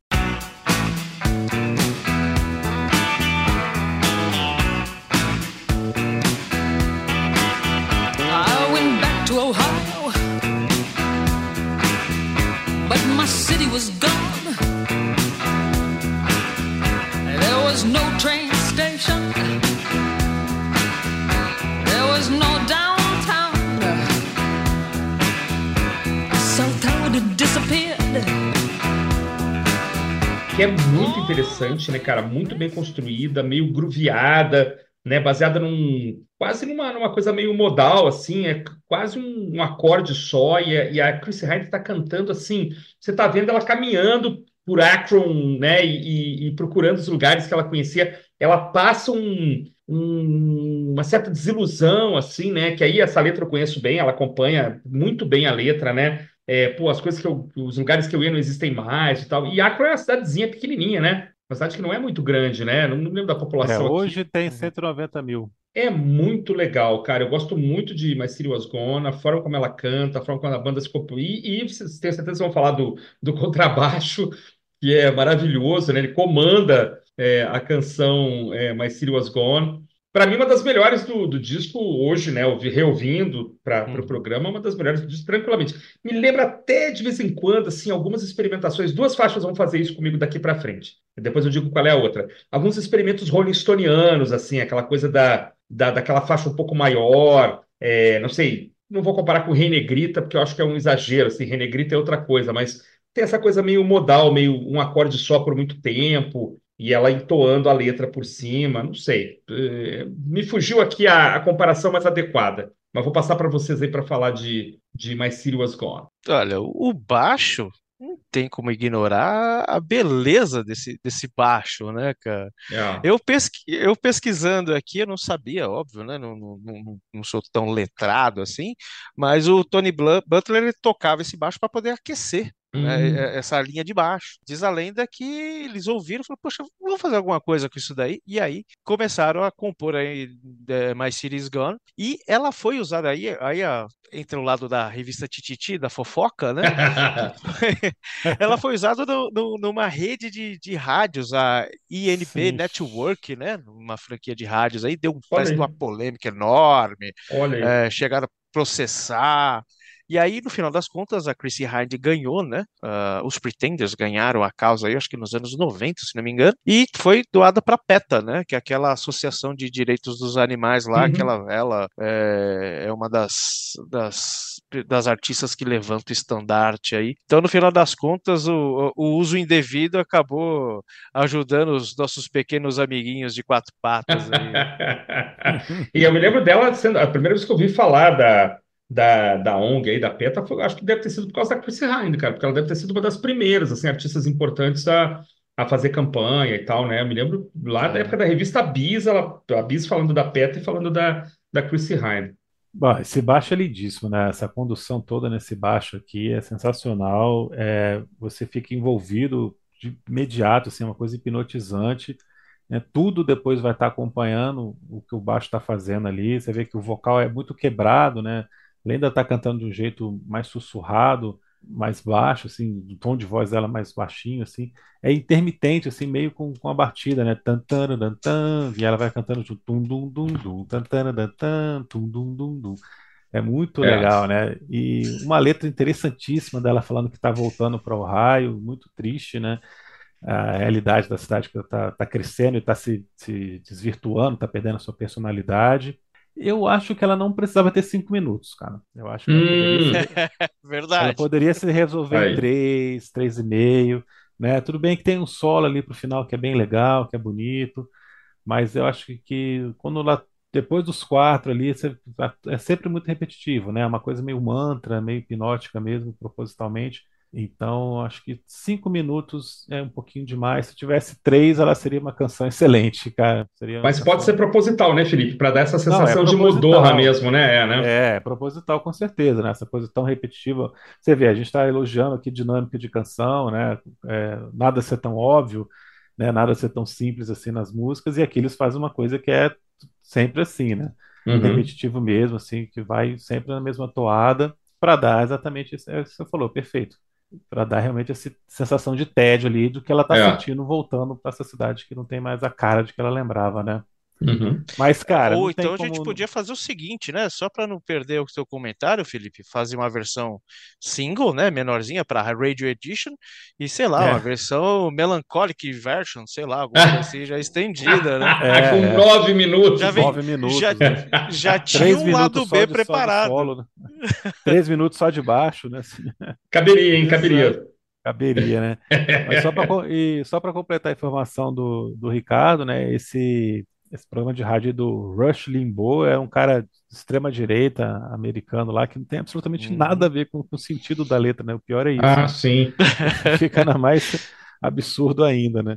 Interessante, né, cara? Muito bem construída, meio grooveada, né? Baseada num quase numa, numa coisa meio modal, assim, é quase um, um acorde só, e a, e a Chrissy Hynde está cantando assim. Você está vendo ela caminhando por Akron, né? E, e, procurando os lugares que ela conhecia. Ela passa um, uma certa desilusão, assim, né? Que aí essa letra eu conheço bem, ela acompanha muito bem a letra, né? É, pô, as coisas que eu, os lugares que eu ia não existem mais e tal. E Acre é uma cidadezinha pequenininha, né? Uma cidade que não é muito grande, né? Não, não lembro da população. É, hoje aqui. tem 190 mil. É muito legal, cara. Eu gosto muito de My City Was Gone, a forma como ela canta, a forma como a banda se compõe. E, e vocês tenho certeza que vão falar do, do contrabaixo, que é maravilhoso, né? Ele comanda é, a canção é, My City Was Gone. Para mim, uma das melhores do, do disco hoje, né? Ouvi, reouvindo para o uhum. pro programa, uma das melhores do disco, tranquilamente. Me lembra até de vez em quando, assim, algumas experimentações. Duas faixas vão fazer isso comigo daqui para frente. Depois eu digo qual é a outra. Alguns experimentos Rolling Stonianos, assim, aquela coisa da, da, daquela faixa um pouco maior. É, não sei, não vou comparar com Renegrita, porque eu acho que é um exagero. Assim, Renegrita é outra coisa, mas tem essa coisa meio modal, meio um acorde só por muito tempo, e ela entoando a letra por cima, não sei. É, me fugiu aqui a, a comparação mais adequada. Mas vou passar para vocês aí para falar de, de My City Was Gone. Olha, o baixo não tem como ignorar a beleza desse, desse baixo, né, cara? Yeah. É. Eu, pesqui, eu pesquisando aqui, eu não sabia, óbvio, né? Não, não, não, não sou tão letrado assim, mas o Tony Butler tocava esse baixo para poder aquecer né, uhum. essa linha de baixo. Diz a lenda que eles ouviram e falaram, poxa, vamos fazer alguma coisa com isso daí. E aí começaram a compor aí é, My City's Gone. E ela foi usada aí, aí a, entre o lado da revista Tititi, da fofoca, né? ela foi usada no, no, numa rede de, de rádios, a INP Sim. Network, né? Uma franquia de rádios aí, deu um, uma polêmica enorme. É, chegaram a processar. E aí, no final das contas, a Chrissy Hynde ganhou, né? Uh, os Pretenders ganharam a causa aí, acho que nos anos 90, se não me engano, e foi doada para PETA, né? Que é aquela associação de direitos dos animais lá, uhum. que ela, ela é, é, uma das, das, das artistas que levanta o estandarte aí. Então, no final das contas, o, o uso indevido acabou ajudando os nossos pequenos amiguinhos de quatro patas aí. e eu me lembro dela sendo a primeira vez que eu ouvi falar da da, da ONG aí, da PETA, foi, acho que deve ter sido por causa da Chrissy Hind, cara, porque ela deve ter sido uma das primeiras, assim, artistas importantes a, a fazer campanha e tal, né? Eu me lembro lá da é. época da revista Bis, ela, a Bis falando da PETA e falando da, da Chrissy Hind. Bom, esse baixo é lindíssimo, né? Essa condução toda nesse baixo aqui é sensacional. É, você fica envolvido de imediato, assim, uma coisa hipnotizante. Né? Tudo depois vai estar acompanhando o que o baixo está fazendo ali. Você vê que o vocal é muito quebrado, né? Lenda está cantando de um jeito mais sussurrado, mais baixo, assim, o tom de voz dela mais baixinho, assim, é intermitente, assim, meio com, com a batida, né? Tan, tan, tan, tan, e ela vai cantando tum, dum, dum, dum, tan, tan, tan, tan, tum, dum, dum, dum. É muito é. legal, né? E uma letra interessantíssima dela falando que está voltando para o raio, muito triste, né? A realidade da cidade que está tá crescendo e está se, se desvirtuando, está perdendo a sua personalidade. Eu acho que ela não precisava ter cinco minutos, cara. Eu acho que ela hum. poderia ser, Verdade. Ela poderia se resolver Aí. em três, três e meio, né? Tudo bem que tem um solo ali pro final que é bem legal, que é bonito, mas eu acho que quando ela depois dos quatro ali é sempre muito repetitivo, né? É uma coisa meio mantra, meio hipnótica mesmo, propositalmente. Então, acho que cinco minutos é um pouquinho demais. Se tivesse três, ela seria uma canção excelente, cara. Seria Mas pode ser proposital, né, Felipe? Para dar essa sensação Não, é de mudorra mesmo, né? É, né? É, proposital com certeza, né? Essa coisa tão repetitiva. Você vê, a gente está elogiando aqui dinâmica de canção, né? É, nada ser tão óbvio, né? Nada ser tão simples assim nas músicas, e aqui eles fazem uma coisa que é sempre assim, né? Uhum. Repetitivo mesmo, assim, que vai sempre na mesma toada para dar exatamente isso que você falou, perfeito para dar realmente essa sensação de tédio ali do que ela está é. sentindo voltando para essa cidade que não tem mais a cara de que ela lembrava, né? Uhum. Mas, cara. Ou então como... a gente podia fazer o seguinte, né? Só para não perder o seu comentário, Felipe, fazer uma versão single, né? Menorzinha para Radio Edition e, sei lá, é. uma versão melancholic version, sei lá, alguma coisa assim já estendida, né? É, Com nove minutos. Já, vem, nove minutos. Já, né? já tinha um lado B preparado. Solo, né? Três minutos só de baixo, né? Caberia, hein? Caberia. Caberia, né? Mas só para completar a informação do, do Ricardo, né? Esse esse programa de rádio do Rush Limbaugh é um cara de extrema direita americano lá que não tem absolutamente hum. nada a ver com, com, o sentido da letra, né? O pior é isso. Ah, né? sim. Fica na mais absurdo ainda, né?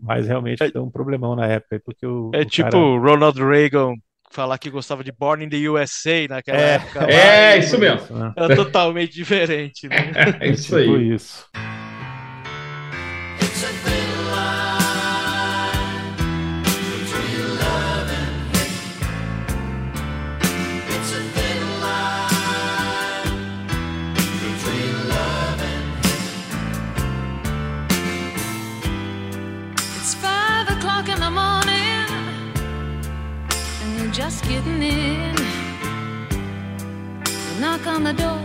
Mas realmente é, deu um problemão na época, porque o É o tipo cara... Ronald Reagan falar que gostava de Born in the USA naquela é, época. Lá, é, isso mesmo. Né? É totalmente diferente, né? É isso aí. Tipo isso. Just getting in. Knock on the door.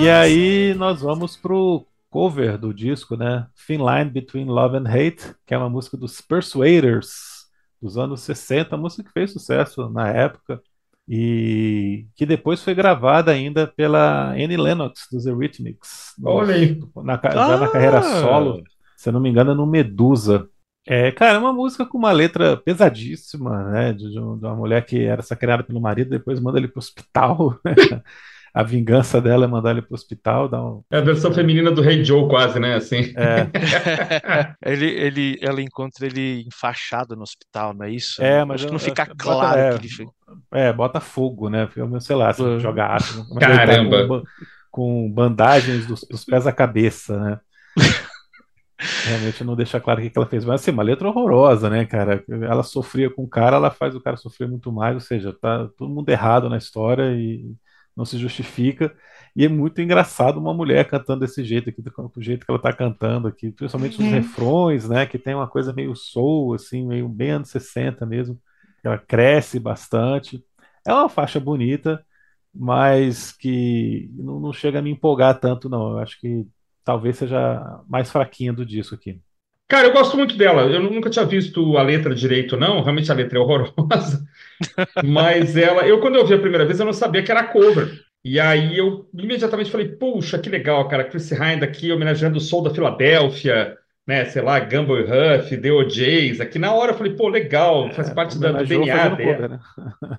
E aí nós vamos pro cover do disco, né? Thin Line Between Love and Hate, que é uma música dos Persuaders dos anos 60, música que fez sucesso na época. e que depois foi gravada ainda pela Annie Lennox dos Eurythmics. Olha aí. Na, já na carreira ah! solo, se eu não me engano, no Medusa. É, cara, é uma música com uma letra pesadíssima, né? De, de uma mulher que era sacaneada pelo marido, depois manda ele pro hospital. a vingança dela é mandar ele pro hospital. Dar um... É a versão feminina do Rei Joe, quase, né? Assim. É. ele, ele, ela encontra ele enfaixado no hospital, não é isso? É, mas acho que não fica claro é, que ele É, bota fogo, né? Sei lá, se joga ácido. Caramba! Com, com, bandagens dos, dos pés à cabeça, né? Realmente não deixa claro o que ela fez. Mas assim, uma letra horrorosa, né, cara? Ela sofria com o cara, ela faz o cara sofrer muito mais, ou seja, tá todo mundo errado na história e não se justifica. E é muito engraçado uma mulher cantando desse jeito aqui, do, jeito que ela está cantando aqui, principalmente os uhum. refrões, né? Que tem uma coisa meio soul, assim, meio bem anos 60 mesmo. Ela cresce bastante. É uma faixa bonita, mas que não, não chega a me empolgar tanto, não. Eu acho que talvez seja mais fraquinha do disco aqui. Cara, eu gosto muito dela. Eu nunca tinha visto a letra direito, não. Realmente a letra é horrorosa. Mas ela, eu quando eu vi a primeira vez, eu não sabia que era cover. E aí eu imediatamente falei, puxa, que legal, cara. Chris Hind aqui homenageando o Soul da Filadélfia, né? Sei lá, Gumball Huff, The OJs. Aqui na hora eu falei, pô, legal, faz é, parte da, do DNA dela. Cover, né?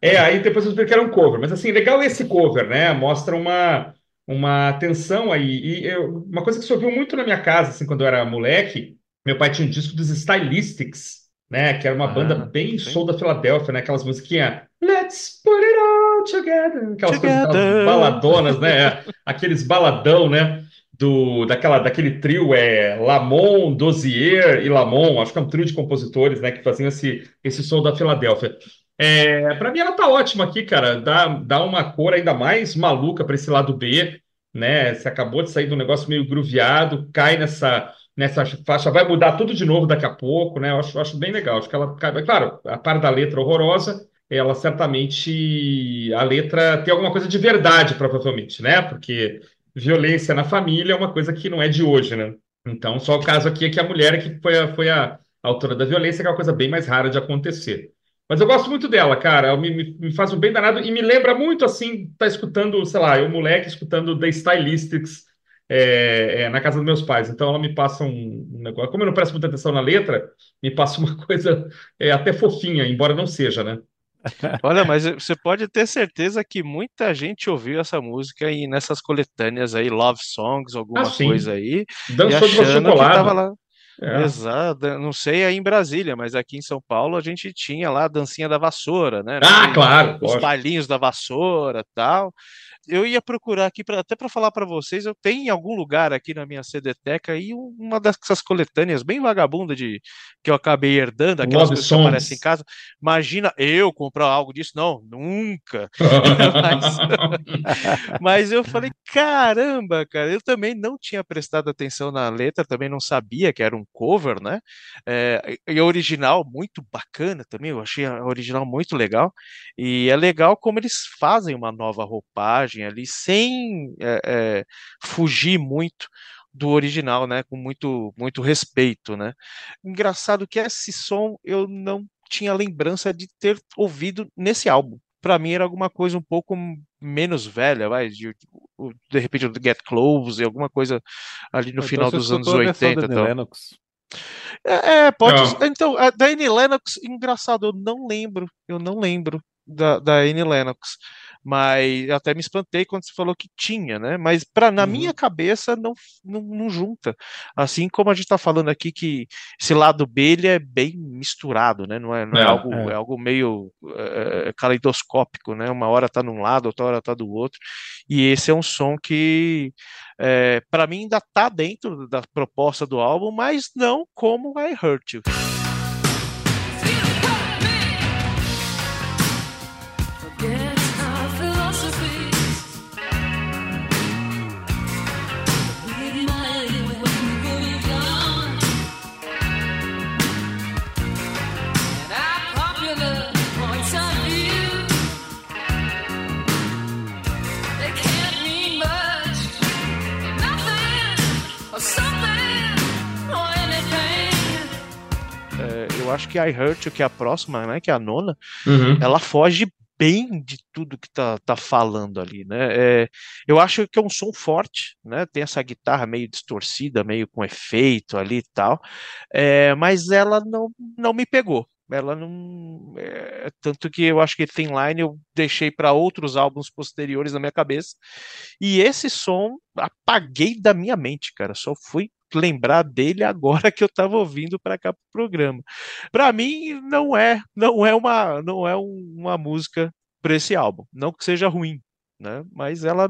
é, aí depois eu descobri que era um cover. Mas assim, legal esse cover, né? Mostra uma, uma tensão aí. E eu, uma coisa que se ouviu muito na minha casa, assim, quando eu era moleque, meu pai tinha um disco dos Stylistics, né? Que era uma ah, banda bem sim. soul da Filadélfia, né? Aquelas musiquinhas Let's put it all together. Aquelas together. coisas aquelas baladonas, né? Aqueles baladão, né? Do, daquela, daquele trio é Lamont, Dozier e Lamont, acho que é um trio de compositores, né? Que faziam esse, esse som da Filadélfia. É, para mim ela tá ótima aqui, cara. Dá, dá uma cor ainda mais maluca para esse lado B, né? Você acabou de sair de um negócio meio grooveado, cai nessa nessa faixa, vai mudar tudo de novo daqui a pouco, né? Eu acho, acho bem legal. Acho que ela, claro, a par da letra horrorosa, ela certamente a letra tem alguma coisa de verdade, provavelmente, né? Porque violência na família é uma coisa que não é de hoje, né? Então, só o caso aqui é que a mulher que foi a, foi a autora da violência, que é uma coisa bem mais rara de acontecer. Mas eu gosto muito dela, cara. Me, me, faz um bem danado e me lembra muito assim, tá escutando, sei lá, eu moleque escutando The Stylistics é, é, na casa dos meus pais. Então ela me passa um, um, negócio. Como eu não presto muita atenção na letra, me passa uma coisa é, até fofinha, embora não seja, né? Olha, mas você pode ter certeza que muita gente ouviu essa música e nessas coletâneas aí, Love Songs, alguma ah, coisa aí. Dançou de chocolate. Lá... É. Exato, não sei aí em Brasília, mas aqui em São Paulo a gente tinha lá a dancinha da vassoura, né? Ah, claro! Os bailinhos da vassoura tal eu ia procurar aqui pra, até para falar para vocês, eu tenho em algum lugar aqui na minha CDteca aí uma dessas coletâneas bem vagabunda de que eu acabei herdando, aquelas coisas que aparecem em casa. Imagina eu comprar algo disso? Não, nunca. mas, mas, eu falei, caramba, cara, eu também não tinha prestado atenção na letra, também não sabia que era um cover, né? É, e a original muito bacana também, eu achei a original muito legal. E é legal como eles fazem uma nova roupagem ali, sem é, é, fugir muito do original, né? Com muito, muito respeito, né? Engraçado que esse som eu não tinha lembrança de ter ouvido nesse álbum. Para mim era alguma coisa um pouco menos velha, vai, de, de repente do Get Close, alguma coisa ali no então, final dos anos 80. Então. Lennox. É, é, pode. Não. Então, a da Annie Lennox, engraçado, eu não lembro, eu não lembro da, da Annie Lennox mas eu até me espantei quando você falou que tinha, né? Mas para na uhum. minha cabeça não, não, não, junta. Assim como a gente está falando aqui que esse lado B ele é bem misturado, né? Não é, não é, é algo, é. é. algo meio é, caleidoscópico, né? Uma hora está num lado, outra hora está do outro. E esse é um som que é, para mim ainda está dentro da proposta do álbum, mas não como I Hurt You. Acho que I Hurt que é a próxima, né, que é a nona, uhum. ela foge bem de tudo que tá, tá falando ali, né? É, eu acho que é um som forte, né? Tem essa guitarra meio distorcida, meio com efeito ali e tal, é, mas ela não, não me pegou. Ela não. É, tanto que eu acho que Thin Line eu deixei para outros álbuns posteriores na minha cabeça. E esse som apaguei da minha mente, cara. Só fui lembrar dele agora que eu estava ouvindo para cá pro programa. Para mim não é, não é uma, não é uma música para esse álbum. Não que seja ruim, né? Mas ela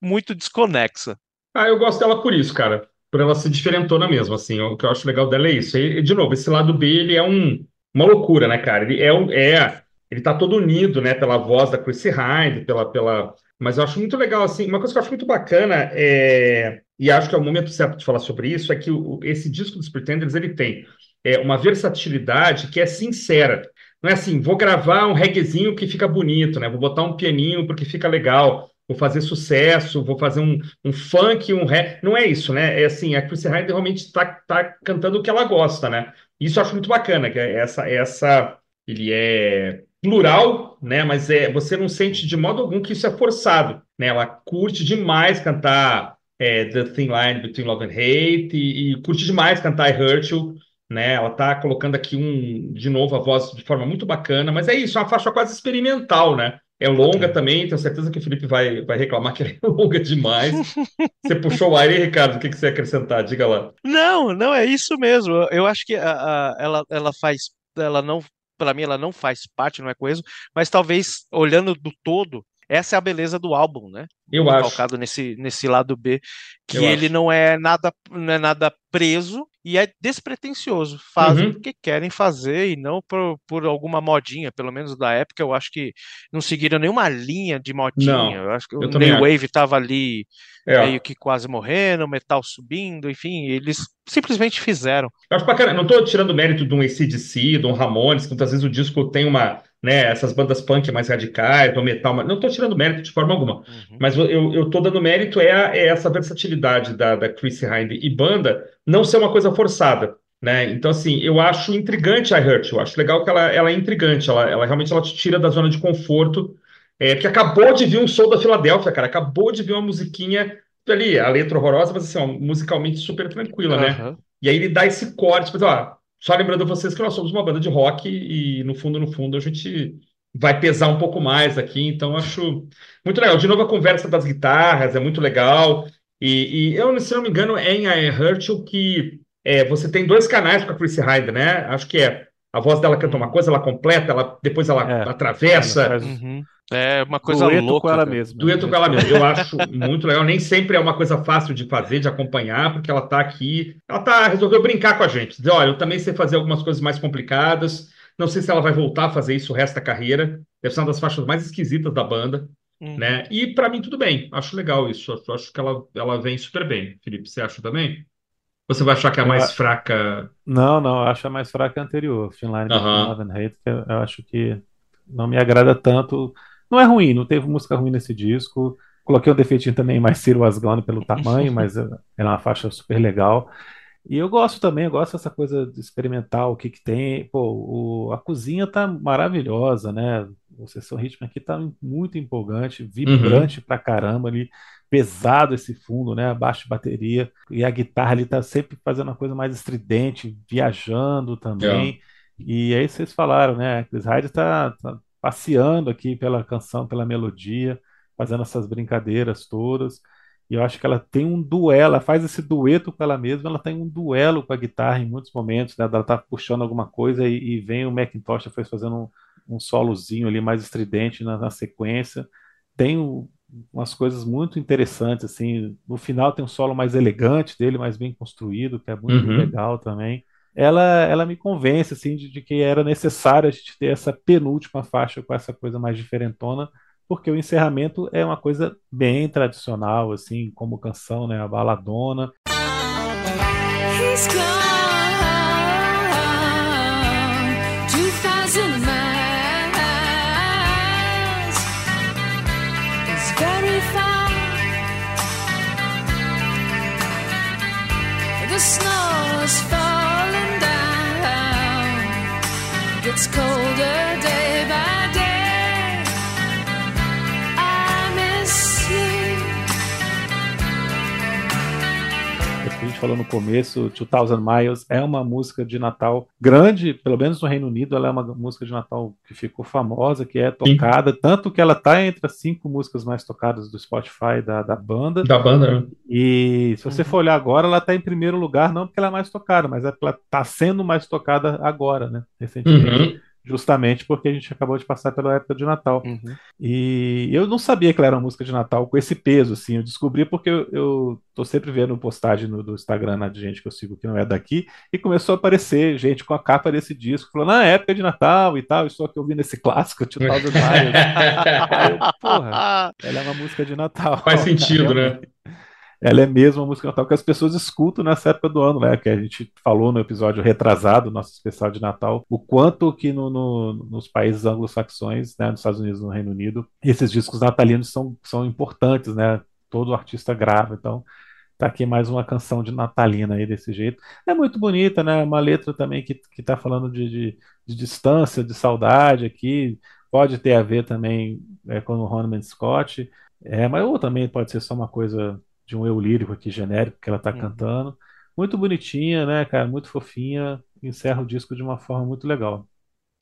muito desconexa. Ah, eu gosto dela por isso, cara. Por ela ser diferentona mesmo, assim. O que eu acho legal dela é isso. E, de novo, esse lado B, ele é um uma loucura, né, cara? Ele é, é ele tá todo unido, né, pela voz da Chrissy Hind, pela, pela... Mas eu acho muito legal, assim, uma coisa que eu acho muito bacana, é... e acho que é o momento certo de falar sobre isso, é que o, esse disco dos Pretenders, ele tem é, uma versatilidade que é sincera. Não é assim, vou gravar um reguezinho que fica bonito, né? Vou botar um pianinho porque fica legal, vou fazer sucesso, vou fazer um, um funk, um rap. Não é isso, né? É assim, a Chrissy Hind realmente está tá cantando o que ela gosta, né? Isso eu acho muito bacana, que é essa, essa ele é plural, né? Mas é, você não sente de modo algum que isso é forçado, né? Ela curte demais cantar é, The Thin Line Between Love and Hate e, e curte demais cantar I Hurt You, né? Ela tá colocando aqui um de novo a voz de forma muito bacana, mas é isso, é uma faixa quase experimental, né? É longa também, tenho certeza que o Felipe vai, vai reclamar que é longa demais. Você puxou o ar aí, Ricardo, o que, que você ia acrescentar? Diga lá. Não, não, é isso mesmo. Eu acho que a, a, ela, ela faz, ela não, para mim, ela não faz parte, não é coisa, mas talvez, olhando do todo, essa é a beleza do álbum, né? Eu acho. nesse, nesse lado B, que Eu ele acho. não é nada não é nada preso e é despretensioso. Fazem uhum. porque querem fazer e não por, por alguma modinha, pelo menos da época. Eu acho que não seguiram nenhuma linha de modinha. Não, eu acho que o New Wave estava ali é. meio que quase morrendo, metal subindo, enfim, eles simplesmente fizeram. Eu acho bacana, não estou tirando mérito de um ACDC, de um Ramones, que muitas vezes o disco tem uma, né, essas bandas punk mais radicais, do metal, não estou tirando mérito de forma alguma, uhum. mas eu estou dando mérito é, a, é, essa versatilidade da, da Chrissy Hind e banda não ser uma coisa forçada. Né? Então, assim, eu acho intrigante a Hurt, eu acho legal que ela, ela é intrigante, ela, ela realmente ela te tira da zona de conforto, é, porque acabou de vir um som da Filadélfia, cara, acabou de vir uma musiquinha ali, a letra horrorosa, mas assim, ó, musicalmente super tranquila, uhum. né? E aí ele dá esse corte, mas, ó, só lembrando vocês que nós somos uma banda de rock e, no fundo, no fundo, a gente vai pesar um pouco mais aqui, então acho muito legal. De novo, a conversa das guitarras é muito legal. E, e eu, se não me engano, é em I Hurt que é, você tem dois canais com a Chrissy Hyde, né? Acho que é a voz dela canta uma coisa, ela completa, ela, depois ela é, atravessa. Ela faz... uhum. É uma coisa Dueto louca. com ela mesma. Dueto com ela mesma. Eu acho muito legal. Nem sempre é uma coisa fácil de fazer, de acompanhar, porque ela está aqui. Ela tá, resolveu brincar com a gente. Dizer, olha, eu também sei fazer algumas coisas mais complicadas. Não sei se ela vai voltar a fazer isso o resto da carreira. Deve ser uma das faixas mais esquisitas da banda. Uhum. Né? E para mim, tudo bem. Acho legal isso. Acho, acho que ela, ela vem super bem. Felipe, você acha também? Você vai achar que é a mais eu, fraca? Não, não, eu acho a mais fraca a anterior. Finline uhum. Love and Hate, que eu, eu acho que não me agrada tanto. Não é ruim, não teve música ruim nesse disco. Coloquei um defeitinho também mais Ciro Was Gone pelo tamanho, mas é, é uma faixa super legal. E eu gosto também, eu gosto dessa coisa de experimentar o que que tem. Pô, o, a cozinha tá maravilhosa, né? O Sessão Ritmo aqui tá muito empolgante, vibrante uhum. pra caramba ali, pesado esse fundo, né? Baixo de bateria. E a guitarra ali tá sempre fazendo uma coisa mais estridente, viajando também. É. E aí vocês falaram, né? Chris Hyde tá, tá passeando aqui pela canção, pela melodia, fazendo essas brincadeiras todas. E eu acho que ela tem um duelo, ela faz esse dueto com ela mesma, ela tem um duelo com a guitarra em muitos momentos, né? Ela tá puxando alguma coisa e, e vem o Macintosh foi fazendo um, um solozinho ali mais estridente na, na sequência. Tem um, umas coisas muito interessantes, assim. No final tem um solo mais elegante dele, mais bem construído, que é muito uhum. legal também ela, ela me convence assim de, de, que era necessário a gente ter essa penúltima faixa com essa coisa mais diferentona, porque o encerramento é uma coisa bem tradicional, assim, como canção, né, a baladona. The falou no começo, 2000 Miles é uma música de Natal grande, pelo menos no Reino Unido, ela é uma música de Natal que ficou famosa, que é tocada, Sim. tanto que ela está entre as cinco músicas mais tocadas do Spotify da, da banda. Da banda, né? E se você for olhar agora, ela está em primeiro lugar, não porque ela é mais tocada, mas é porque ela está sendo mais tocada agora, né? Recentemente. Uhum justamente porque a gente acabou de passar pela época de Natal. Uhum. E eu não sabia que ela era uma música de Natal com esse peso, assim. Eu descobri porque eu, eu tô sempre vendo postagem no, do Instagram né, de gente que eu sigo que não é daqui, e começou a aparecer gente com a capa desse disco, falando, ah, é época de Natal e tal, estou aqui ouvindo esse clássico, Tio Tal do Porra, ela é uma música de Natal. Faz sentido, né? ela é mesmo uma música Natal que as pessoas escutam nessa época do ano, né? Que a gente falou no episódio retrasado, nosso especial de Natal, o quanto que no, no, nos países anglo-saxões, né, nos Estados Unidos no Reino Unido, esses discos natalinos são, são importantes, né? Todo artista grava, então tá aqui mais uma canção de natalina aí desse jeito. É muito bonita, né? Uma letra também que, que tá falando de, de, de distância, de saudade aqui, pode ter a ver também é, com o Ronan Scott, é, mas ou também pode ser só uma coisa de um eu lírico aqui genérico que ela tá uhum. cantando. Muito bonitinha, né, cara? Muito fofinha. Encerra o disco de uma forma muito legal.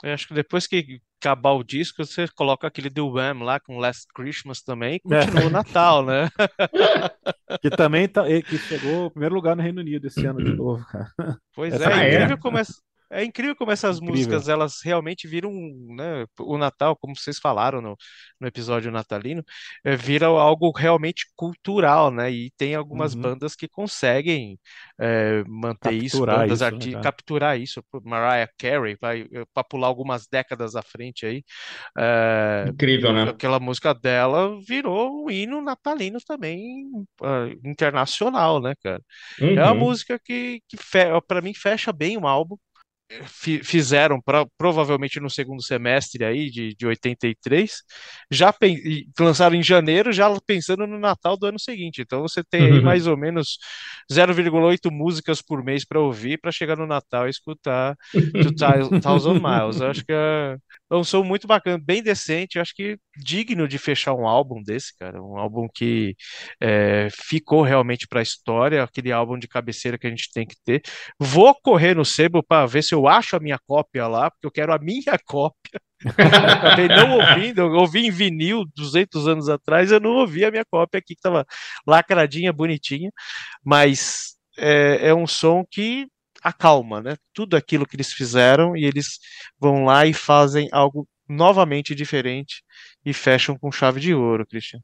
Eu acho que depois que acabar o disco, você coloca aquele do Wham lá com Last Christmas também e é. continua é. o Natal, né? que também tá, que chegou primeiro lugar no Reino Unido esse ano de novo, cara. Pois Essa é, é incrível como essa, é incrível como essas incrível. músicas elas realmente viram, né, o Natal, como vocês falaram no, no episódio natalino, é, vira algo realmente cultural, né? E tem algumas uhum. bandas que conseguem é, manter capturar isso, bandas isso, né, capturar isso. Mariah Carey, para pular algumas décadas à frente aí. É, incrível, né? Aquela música dela virou um hino natalino também uh, internacional, né, cara? Uhum. É uma uhum. música que, que para mim fecha bem o álbum fizeram pra, provavelmente no segundo semestre aí de, de 83, já lançaram em janeiro, já pensando no Natal do ano seguinte. Então você tem aí uhum. mais ou menos 0,8 músicas por mês para ouvir para chegar no Natal e escutar Thousand Miles. Eu acho que é, é um som muito bacana, bem decente, acho que digno de fechar um álbum desse, cara. Um álbum que é, ficou realmente para a história, aquele álbum de cabeceira que a gente tem que ter. Vou correr no sebo para ver se eu acho a minha cópia lá, porque eu quero a minha cópia. acabei não ouvindo, eu ouvi em vinil 200 anos atrás, eu não ouvi a minha cópia aqui, que estava lacradinha, bonitinha, mas é, é um som que acalma, né? Tudo aquilo que eles fizeram e eles vão lá e fazem algo novamente diferente e fecham com chave de ouro, Christian.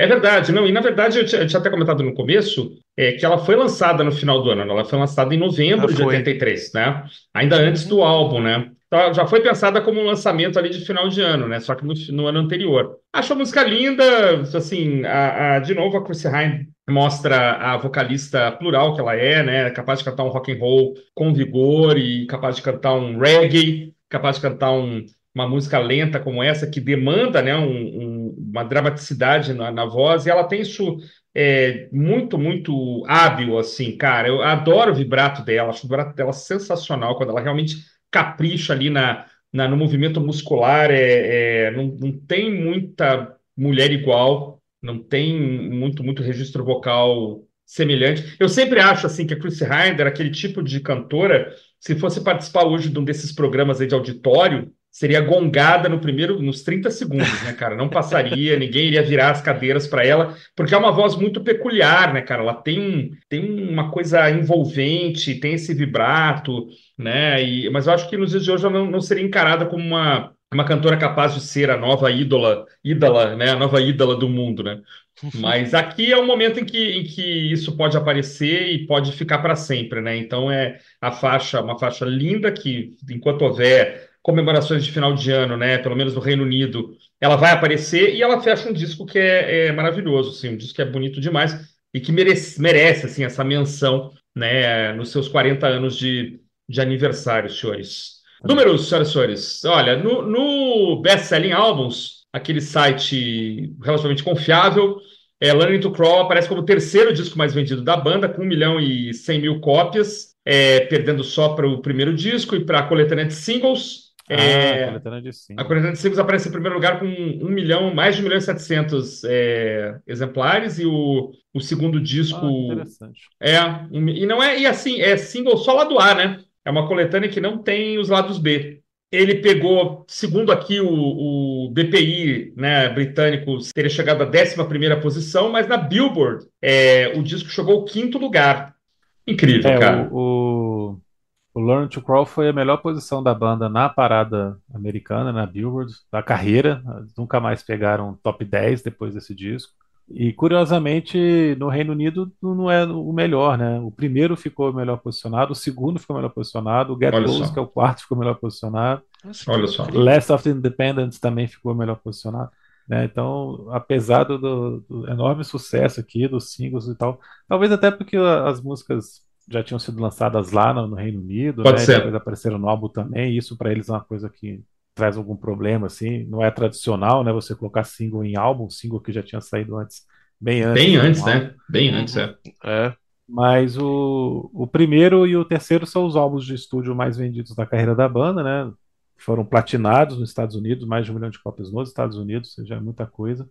É verdade, não, e na verdade eu tinha, eu tinha até comentado no começo é, que ela foi lançada no final do ano, ela foi lançada em novembro de 83, né? Ainda antes do álbum, né? Então, já foi pensada como um lançamento ali de final de ano, né? Só que no, no ano anterior. Acho a música linda, assim, a, a, de novo a Chrissy Hine mostra a vocalista plural que ela é, né? Capaz de cantar um rock and roll com vigor e capaz de cantar um reggae, capaz de cantar um, uma música lenta como essa que demanda, né? Um, um, uma dramaticidade na, na, voz e ela tem isso é, muito, muito hábil, assim, cara. Eu adoro o vibrato dela, acho o vibrato dela sensacional quando ela realmente capricha ali na, na no movimento muscular. É, é não, não tem muita mulher igual não tem muito, muito registro vocal semelhante. Eu sempre acho assim que a Chrissy Hinder, aquele tipo de cantora, se fosse participar hoje de um desses programas de auditório, seria gongada no primeiro, nos 30 segundos, né, cara? Não passaria, ninguém iria virar as cadeiras para ela, porque é uma voz muito peculiar, né, cara? Ela tem, um, tem uma coisa envolvente, tem esse vibrato, né? E, mas eu acho que nos dias de hoje ela não, não seria encarada como uma uma cantora capaz de ser a nova ídola, ídola, né, a nova ídola do mundo, né? Mas aqui é um momento em que, em que isso pode aparecer e pode ficar para sempre, né? Então é a faixa, uma faixa linda que, enquanto houver comemorações de final de ano, né, pelo menos no Reino Unido, ela vai aparecer e ela fecha um disco que é, é maravilhoso, assim, um disco que é bonito demais e que merece, merece assim, essa menção, né, nos seus 40 anos de, de aniversário, senhores. Números, senhoras e senhores. Olha, no, no Best Selling Albums, aquele site relativamente confiável, é, Learning to Crawl aparece como o terceiro disco mais vendido da banda, com 1 milhão e 100 mil cópias, é, perdendo só para o primeiro disco e para a coletânea de singles. Ah, é, a coletânea de singles. A coletânea de singles aparece em primeiro lugar com 1 milhão, mais de 1 milhão e 700 é, exemplares, e o, o segundo disco. Ah, interessante. É, e não é, e assim, é single só lado A, né? É uma coletânea que não tem os lados B. Ele pegou, segundo aqui o, o BPI né, britânico, teria chegado à 11 posição, mas na Billboard é, o disco chegou ao quinto lugar. Incrível, é, cara. O, o, o Learn to Crawl foi a melhor posição da banda na parada americana, na Billboard, da carreira. Nunca mais pegaram top 10 depois desse disco. E curiosamente, no Reino Unido não é o melhor, né? O primeiro ficou melhor posicionado, o segundo ficou melhor posicionado, o Get Loose, que é o quarto, ficou melhor posicionado. Olha só. Last of the Independents também ficou melhor posicionado. Né? Então, apesar do, do, enorme sucesso aqui dos singles e tal, talvez até porque as músicas já tinham sido lançadas lá no, no Reino Unido, Pode né? Ser. depois apareceram no álbum também, isso para eles é uma coisa que traz algum problema, assim, não é tradicional, né, você colocar single em álbum, single que já tinha saído antes, bem antes. Bem antes, né? Bem antes, é. é. Mas o, o primeiro e o terceiro são os álbuns de estúdio mais vendidos da carreira da banda, né? Foram platinados nos Estados Unidos, mais de um milhão de cópias nos Estados Unidos, ou seja, é muita coisa.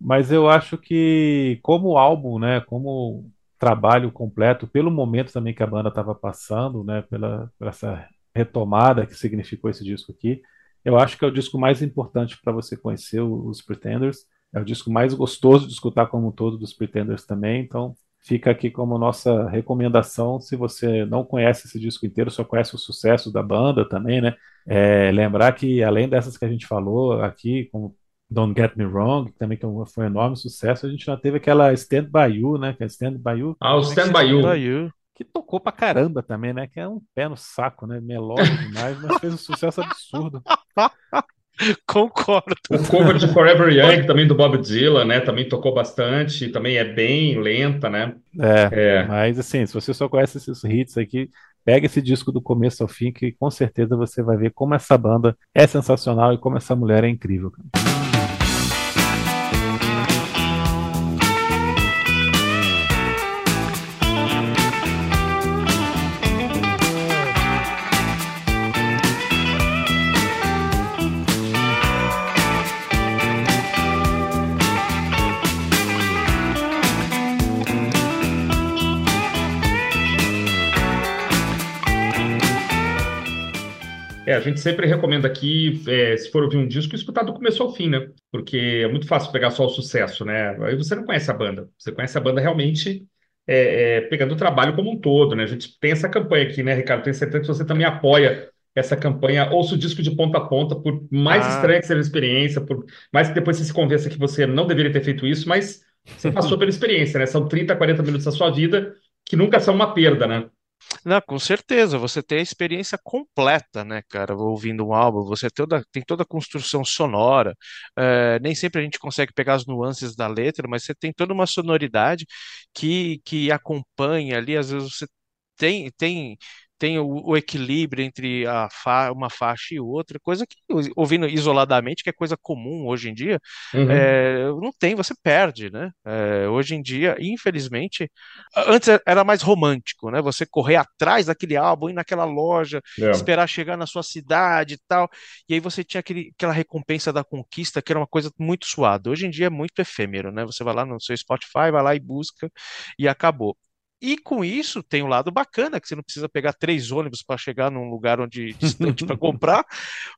Mas eu acho que, como álbum, né, como trabalho completo, pelo momento também que a banda estava passando, né, pela, pela essa retomada que significou esse disco aqui, eu acho que é o disco mais importante para você conhecer os Pretenders. É o disco mais gostoso de escutar como um todo dos Pretenders também. Então, fica aqui como nossa recomendação. Se você não conhece esse disco inteiro, só conhece o sucesso da banda também, né? É, lembrar que além dessas que a gente falou aqui, como Don't Get Me Wrong, que também foi um enorme sucesso, a gente já teve aquela Stand By You, né? Que é Stand By You. Ah, o Stand By You que tocou pra caramba também, né? Que é um pé no saco, né? Melódico demais, mas fez um sucesso absurdo. Concordo. O cover de Forever Young, também do Bob Dylan, né? Também tocou bastante, também é bem lenta, né? É, é, mas assim, se você só conhece esses hits aqui, pega esse disco do começo ao fim, que com certeza você vai ver como essa banda é sensacional e como essa mulher é incrível. Cara. A gente sempre recomenda aqui, é, se for ouvir um disco, escutar do começo ao fim, né? Porque é muito fácil pegar só o sucesso, né? Aí você não conhece a banda. Você conhece a banda realmente é, é, pegando o trabalho como um todo, né? A gente tem essa campanha aqui, né, Ricardo? Tenho certeza que você também apoia essa campanha. Ouça o disco de ponta a ponta, por mais ah. estranha que seja a experiência, por mais que depois você se convença que você não deveria ter feito isso, mas você passou pela experiência, né? São 30, 40 minutos da sua vida que nunca são uma perda, né? Não, com certeza, você tem a experiência completa, né, cara, ouvindo um álbum, você toda, tem toda a construção sonora, é, nem sempre a gente consegue pegar as nuances da letra, mas você tem toda uma sonoridade que, que acompanha ali, às vezes você tem, tem tem o, o equilíbrio entre fa uma faixa e outra, coisa que, ouvindo isoladamente, que é coisa comum hoje em dia, uhum. é, não tem, você perde, né? É, hoje em dia, infelizmente, antes era mais romântico, né? Você correr atrás daquele álbum, ir naquela loja, é. esperar chegar na sua cidade e tal, e aí você tinha aquele, aquela recompensa da conquista, que era uma coisa muito suada. Hoje em dia é muito efêmero, né? Você vai lá no seu Spotify, vai lá e busca, e acabou. E com isso tem um lado bacana, que você não precisa pegar três ônibus para chegar num lugar onde distante para comprar,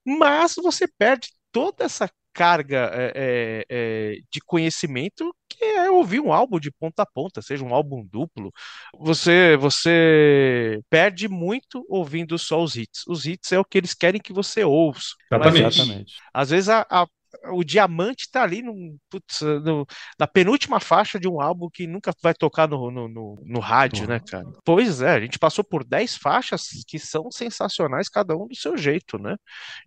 mas você perde toda essa carga é, é, de conhecimento que é ouvir um álbum de ponta a ponta, seja um álbum duplo. Você você perde muito ouvindo só os hits. Os hits é o que eles querem que você ouça. Exatamente. Mas, às vezes a, a o diamante está ali no, putz, no, na penúltima faixa de um álbum que nunca vai tocar no, no, no, no rádio, né, cara? Pois é, a gente passou por 10 faixas que são sensacionais, cada um do seu jeito, né?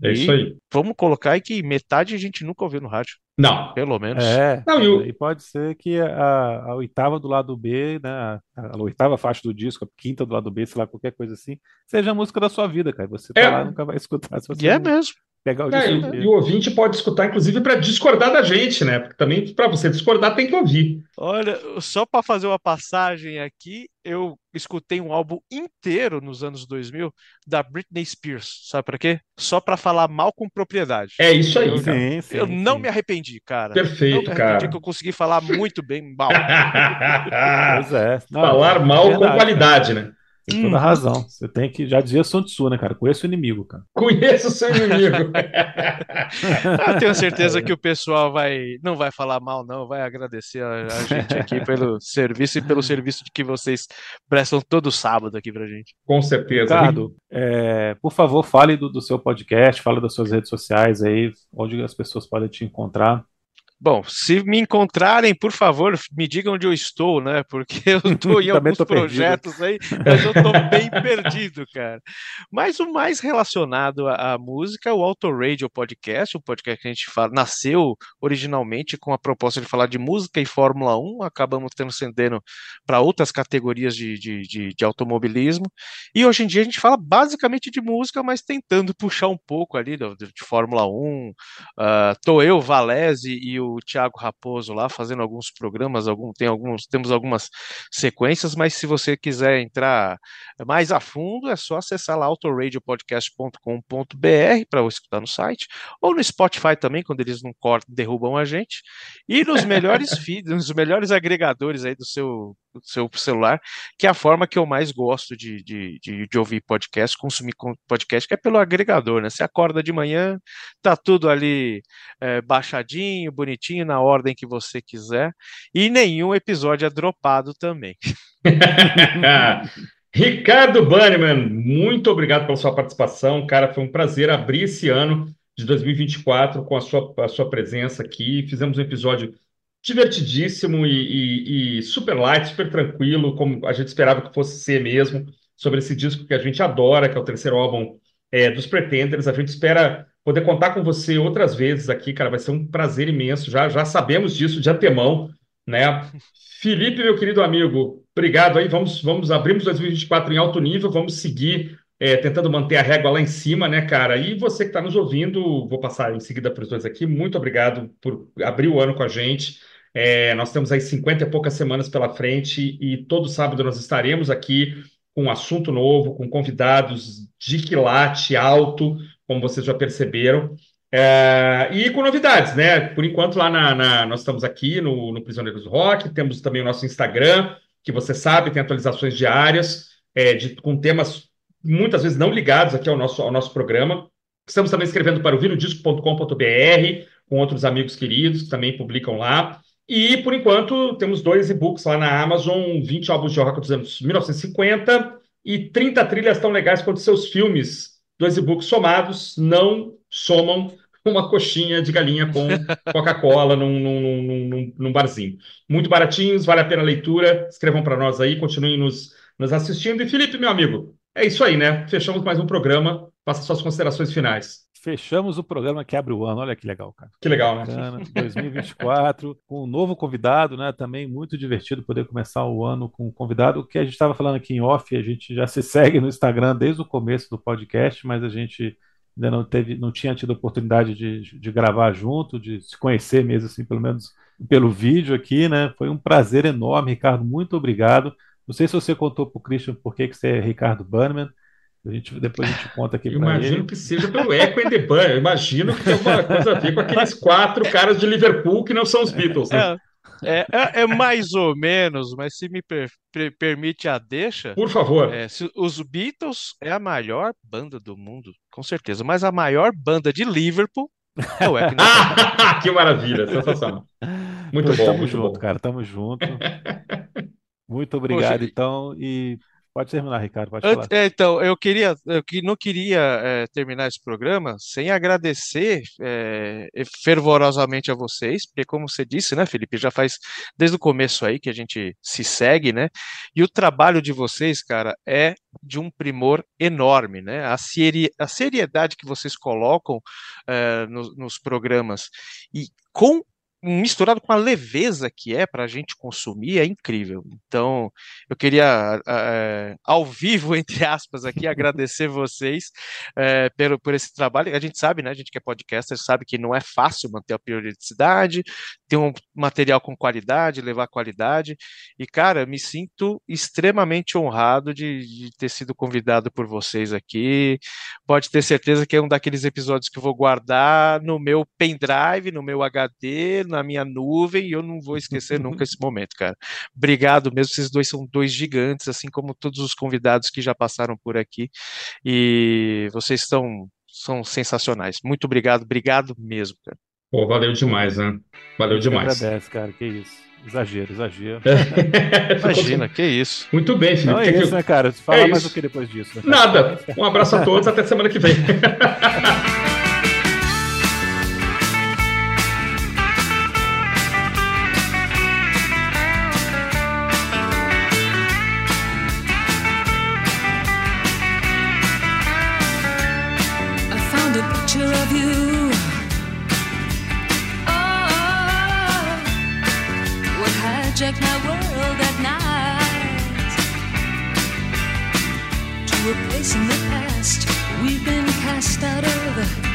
É e isso aí. Vamos colocar aí que metade a gente nunca ouviu no rádio. Não. Pelo menos. É, não, e, e pode ser que a, a, oitava do lado B, né, a, a, oitava faixa do disco, a quinta do lado B, sei lá, qualquer coisa assim, seja a música da sua vida, cara. Você tá é. lá nunca vai escutar. Se você e é mesmo. Pegar o é, e, e o ouvinte pode escutar, inclusive, para discordar da gente, né? Porque também, para você discordar, tem que ouvir. Olha, só para fazer uma passagem aqui, eu escutei um álbum inteiro nos anos 2000 da Britney Spears. Sabe para quê? Só para falar mal com propriedade. É isso aí. Eu, sim, sim, eu sim. não me arrependi, cara. Perfeito, não me arrependi cara. que eu consegui falar muito bem mal. pois é. Não, falar mal é com qualidade, né? Tem toda hum. razão. Você tem que, já dizia Sun Tzu, né, cara? Conheça o inimigo, cara. Conheça o seu inimigo. Eu tenho certeza que o pessoal vai, não vai falar mal, não, vai agradecer a, a gente aqui pelo serviço e pelo serviço que vocês prestam todo sábado aqui pra gente. Com certeza. Ricardo, é, por favor, fale do, do seu podcast, fale das suas redes sociais aí, onde as pessoas podem te encontrar. Bom, se me encontrarem, por favor, me digam onde eu estou, né? Porque eu estou em alguns projetos aí, mas eu estou bem perdido, cara. Mas o mais relacionado à, à música, o Auto Radio Podcast, o podcast que a gente fala, nasceu originalmente com a proposta de falar de música e Fórmula 1, acabamos transcendendo para outras categorias de, de, de, de, automobilismo. E hoje em dia a gente fala basicamente de música, mas tentando puxar um pouco ali de, de Fórmula 1. Uh, tô eu, Valese e o o Thiago Raposo lá fazendo alguns programas, algum, tem alguns, temos algumas sequências, mas se você quiser entrar mais a fundo, é só acessar lá autoradiopodcast.com.br para escutar no site, ou no Spotify também, quando eles não cortam, derrubam a gente, e nos melhores feeds, nos melhores agregadores aí do seu do seu celular, que é a forma que eu mais gosto de, de, de, de, ouvir podcast, consumir podcast, que é pelo agregador, né? Você acorda de manhã, tá tudo ali é, baixadinho, bonitinho, na ordem que você quiser, e nenhum episódio é dropado também. Ricardo Bannerman, muito obrigado pela sua participação, cara, foi um prazer abrir esse ano de 2024 com a sua, a sua presença aqui, fizemos um episódio divertidíssimo e, e, e, super light, super tranquilo, como a gente esperava que fosse ser mesmo, sobre esse disco que a gente adora, que é o terceiro álbum é, dos Pretenders. A gente espera poder contar com você outras vezes aqui, cara. Vai ser um prazer imenso. Já, já sabemos disso de antemão, né? Felipe, meu querido amigo, obrigado aí. Vamos, vamos abrimos 2024 em alto nível, vamos seguir é, tentando manter a régua lá em cima, né, cara? E você que está nos ouvindo, vou passar em seguida para os dois aqui. Muito obrigado por abrir o ano com a gente. É, nós temos aí 50 e poucas semanas pela frente e todo sábado nós estaremos aqui com um assunto novo, com convidados de quilate alto, como vocês já perceberam, é, e com novidades, né? Por enquanto, lá na, na nós estamos aqui no, no Prisioneiros do Rock, temos também o nosso Instagram, que você sabe, tem atualizações diárias, é, de, com temas muitas vezes não ligados aqui ao nosso, ao nosso programa. Estamos também escrevendo para o virodisco.com.br, com outros amigos queridos que também publicam lá. E, por enquanto, temos dois e-books lá na Amazon, 20 álbuns de rock dos anos 1950 e 30 trilhas tão legais quanto seus filmes. Dois e-books somados não somam uma coxinha de galinha com Coca-Cola num, num, num, num, barzinho. Muito baratinhos, vale a pena a leitura. Escrevam para nós aí, continuem nos, nos assistindo. E, Felipe, meu amigo, é isso aí, né? Fechamos mais um programa. Faça suas considerações finais. Fechamos o programa que abre o ano. Olha que legal, cara. Que legal, né? 2024, com um novo convidado, né? Também muito divertido poder começar o ano com um convidado que a gente estava falando aqui em off. A gente já se segue no Instagram desde o começo do podcast, mas a gente ainda não teve, não tinha tido oportunidade de, de gravar junto, de se conhecer mesmo, assim, pelo menos pelo vídeo aqui, né? Foi um prazer enorme, Ricardo. Muito obrigado. Não sei se você contou para o Christian por que, que você é Ricardo Bannerman. A gente, depois a gente conta aqui para ele. Imagino que seja pelo Echo and the Bunny. Eu imagino que tem alguma coisa a ver com aqueles quatro caras de Liverpool que não são os Beatles. Né? É, é, é, mais ou menos, mas se me per, per, permite a deixa. Por favor. É, se, os Beatles é a maior banda do mundo, com certeza, mas a maior banda de Liverpool é o Echo. que maravilha, sensacional. Muito bom. Tamo muito junto, bom. cara, tamo junto. Muito obrigado, Poxa, então, e Pode terminar, Ricardo, pode falar. É, então, eu queria, eu não queria é, terminar esse programa sem agradecer é, fervorosamente a vocês, porque como você disse, né, Felipe, já faz desde o começo aí que a gente se segue, né? E o trabalho de vocês, cara, é de um primor enorme, né? A, seri a seriedade que vocês colocam é, nos programas e com misturado com a leveza que é para a gente consumir, é incrível. Então, eu queria, é, ao vivo, entre aspas, aqui, agradecer vocês é, por, por esse trabalho. A gente sabe, né? A gente que é podcaster sabe que não é fácil manter a periodicidade, ter um material com qualidade, levar qualidade. E, cara, me sinto extremamente honrado de, de ter sido convidado por vocês aqui. Pode ter certeza que é um daqueles episódios que eu vou guardar no meu pendrive, no meu HD, na minha nuvem e eu não vou esquecer nunca esse momento, cara. Obrigado mesmo, vocês dois são dois gigantes, assim como todos os convidados que já passaram por aqui. E vocês estão são sensacionais. Muito obrigado, obrigado mesmo, cara. Pô, valeu demais, né? Valeu demais. Agradece, cara, que isso. Exagero, exagero. Imagina, que isso. Muito bem, Felipe. Não é isso, né, cara? Fala é mais do que depois disso. Né? Nada. Um abraço a todos, até semana que vem. in the past. We've been cast out of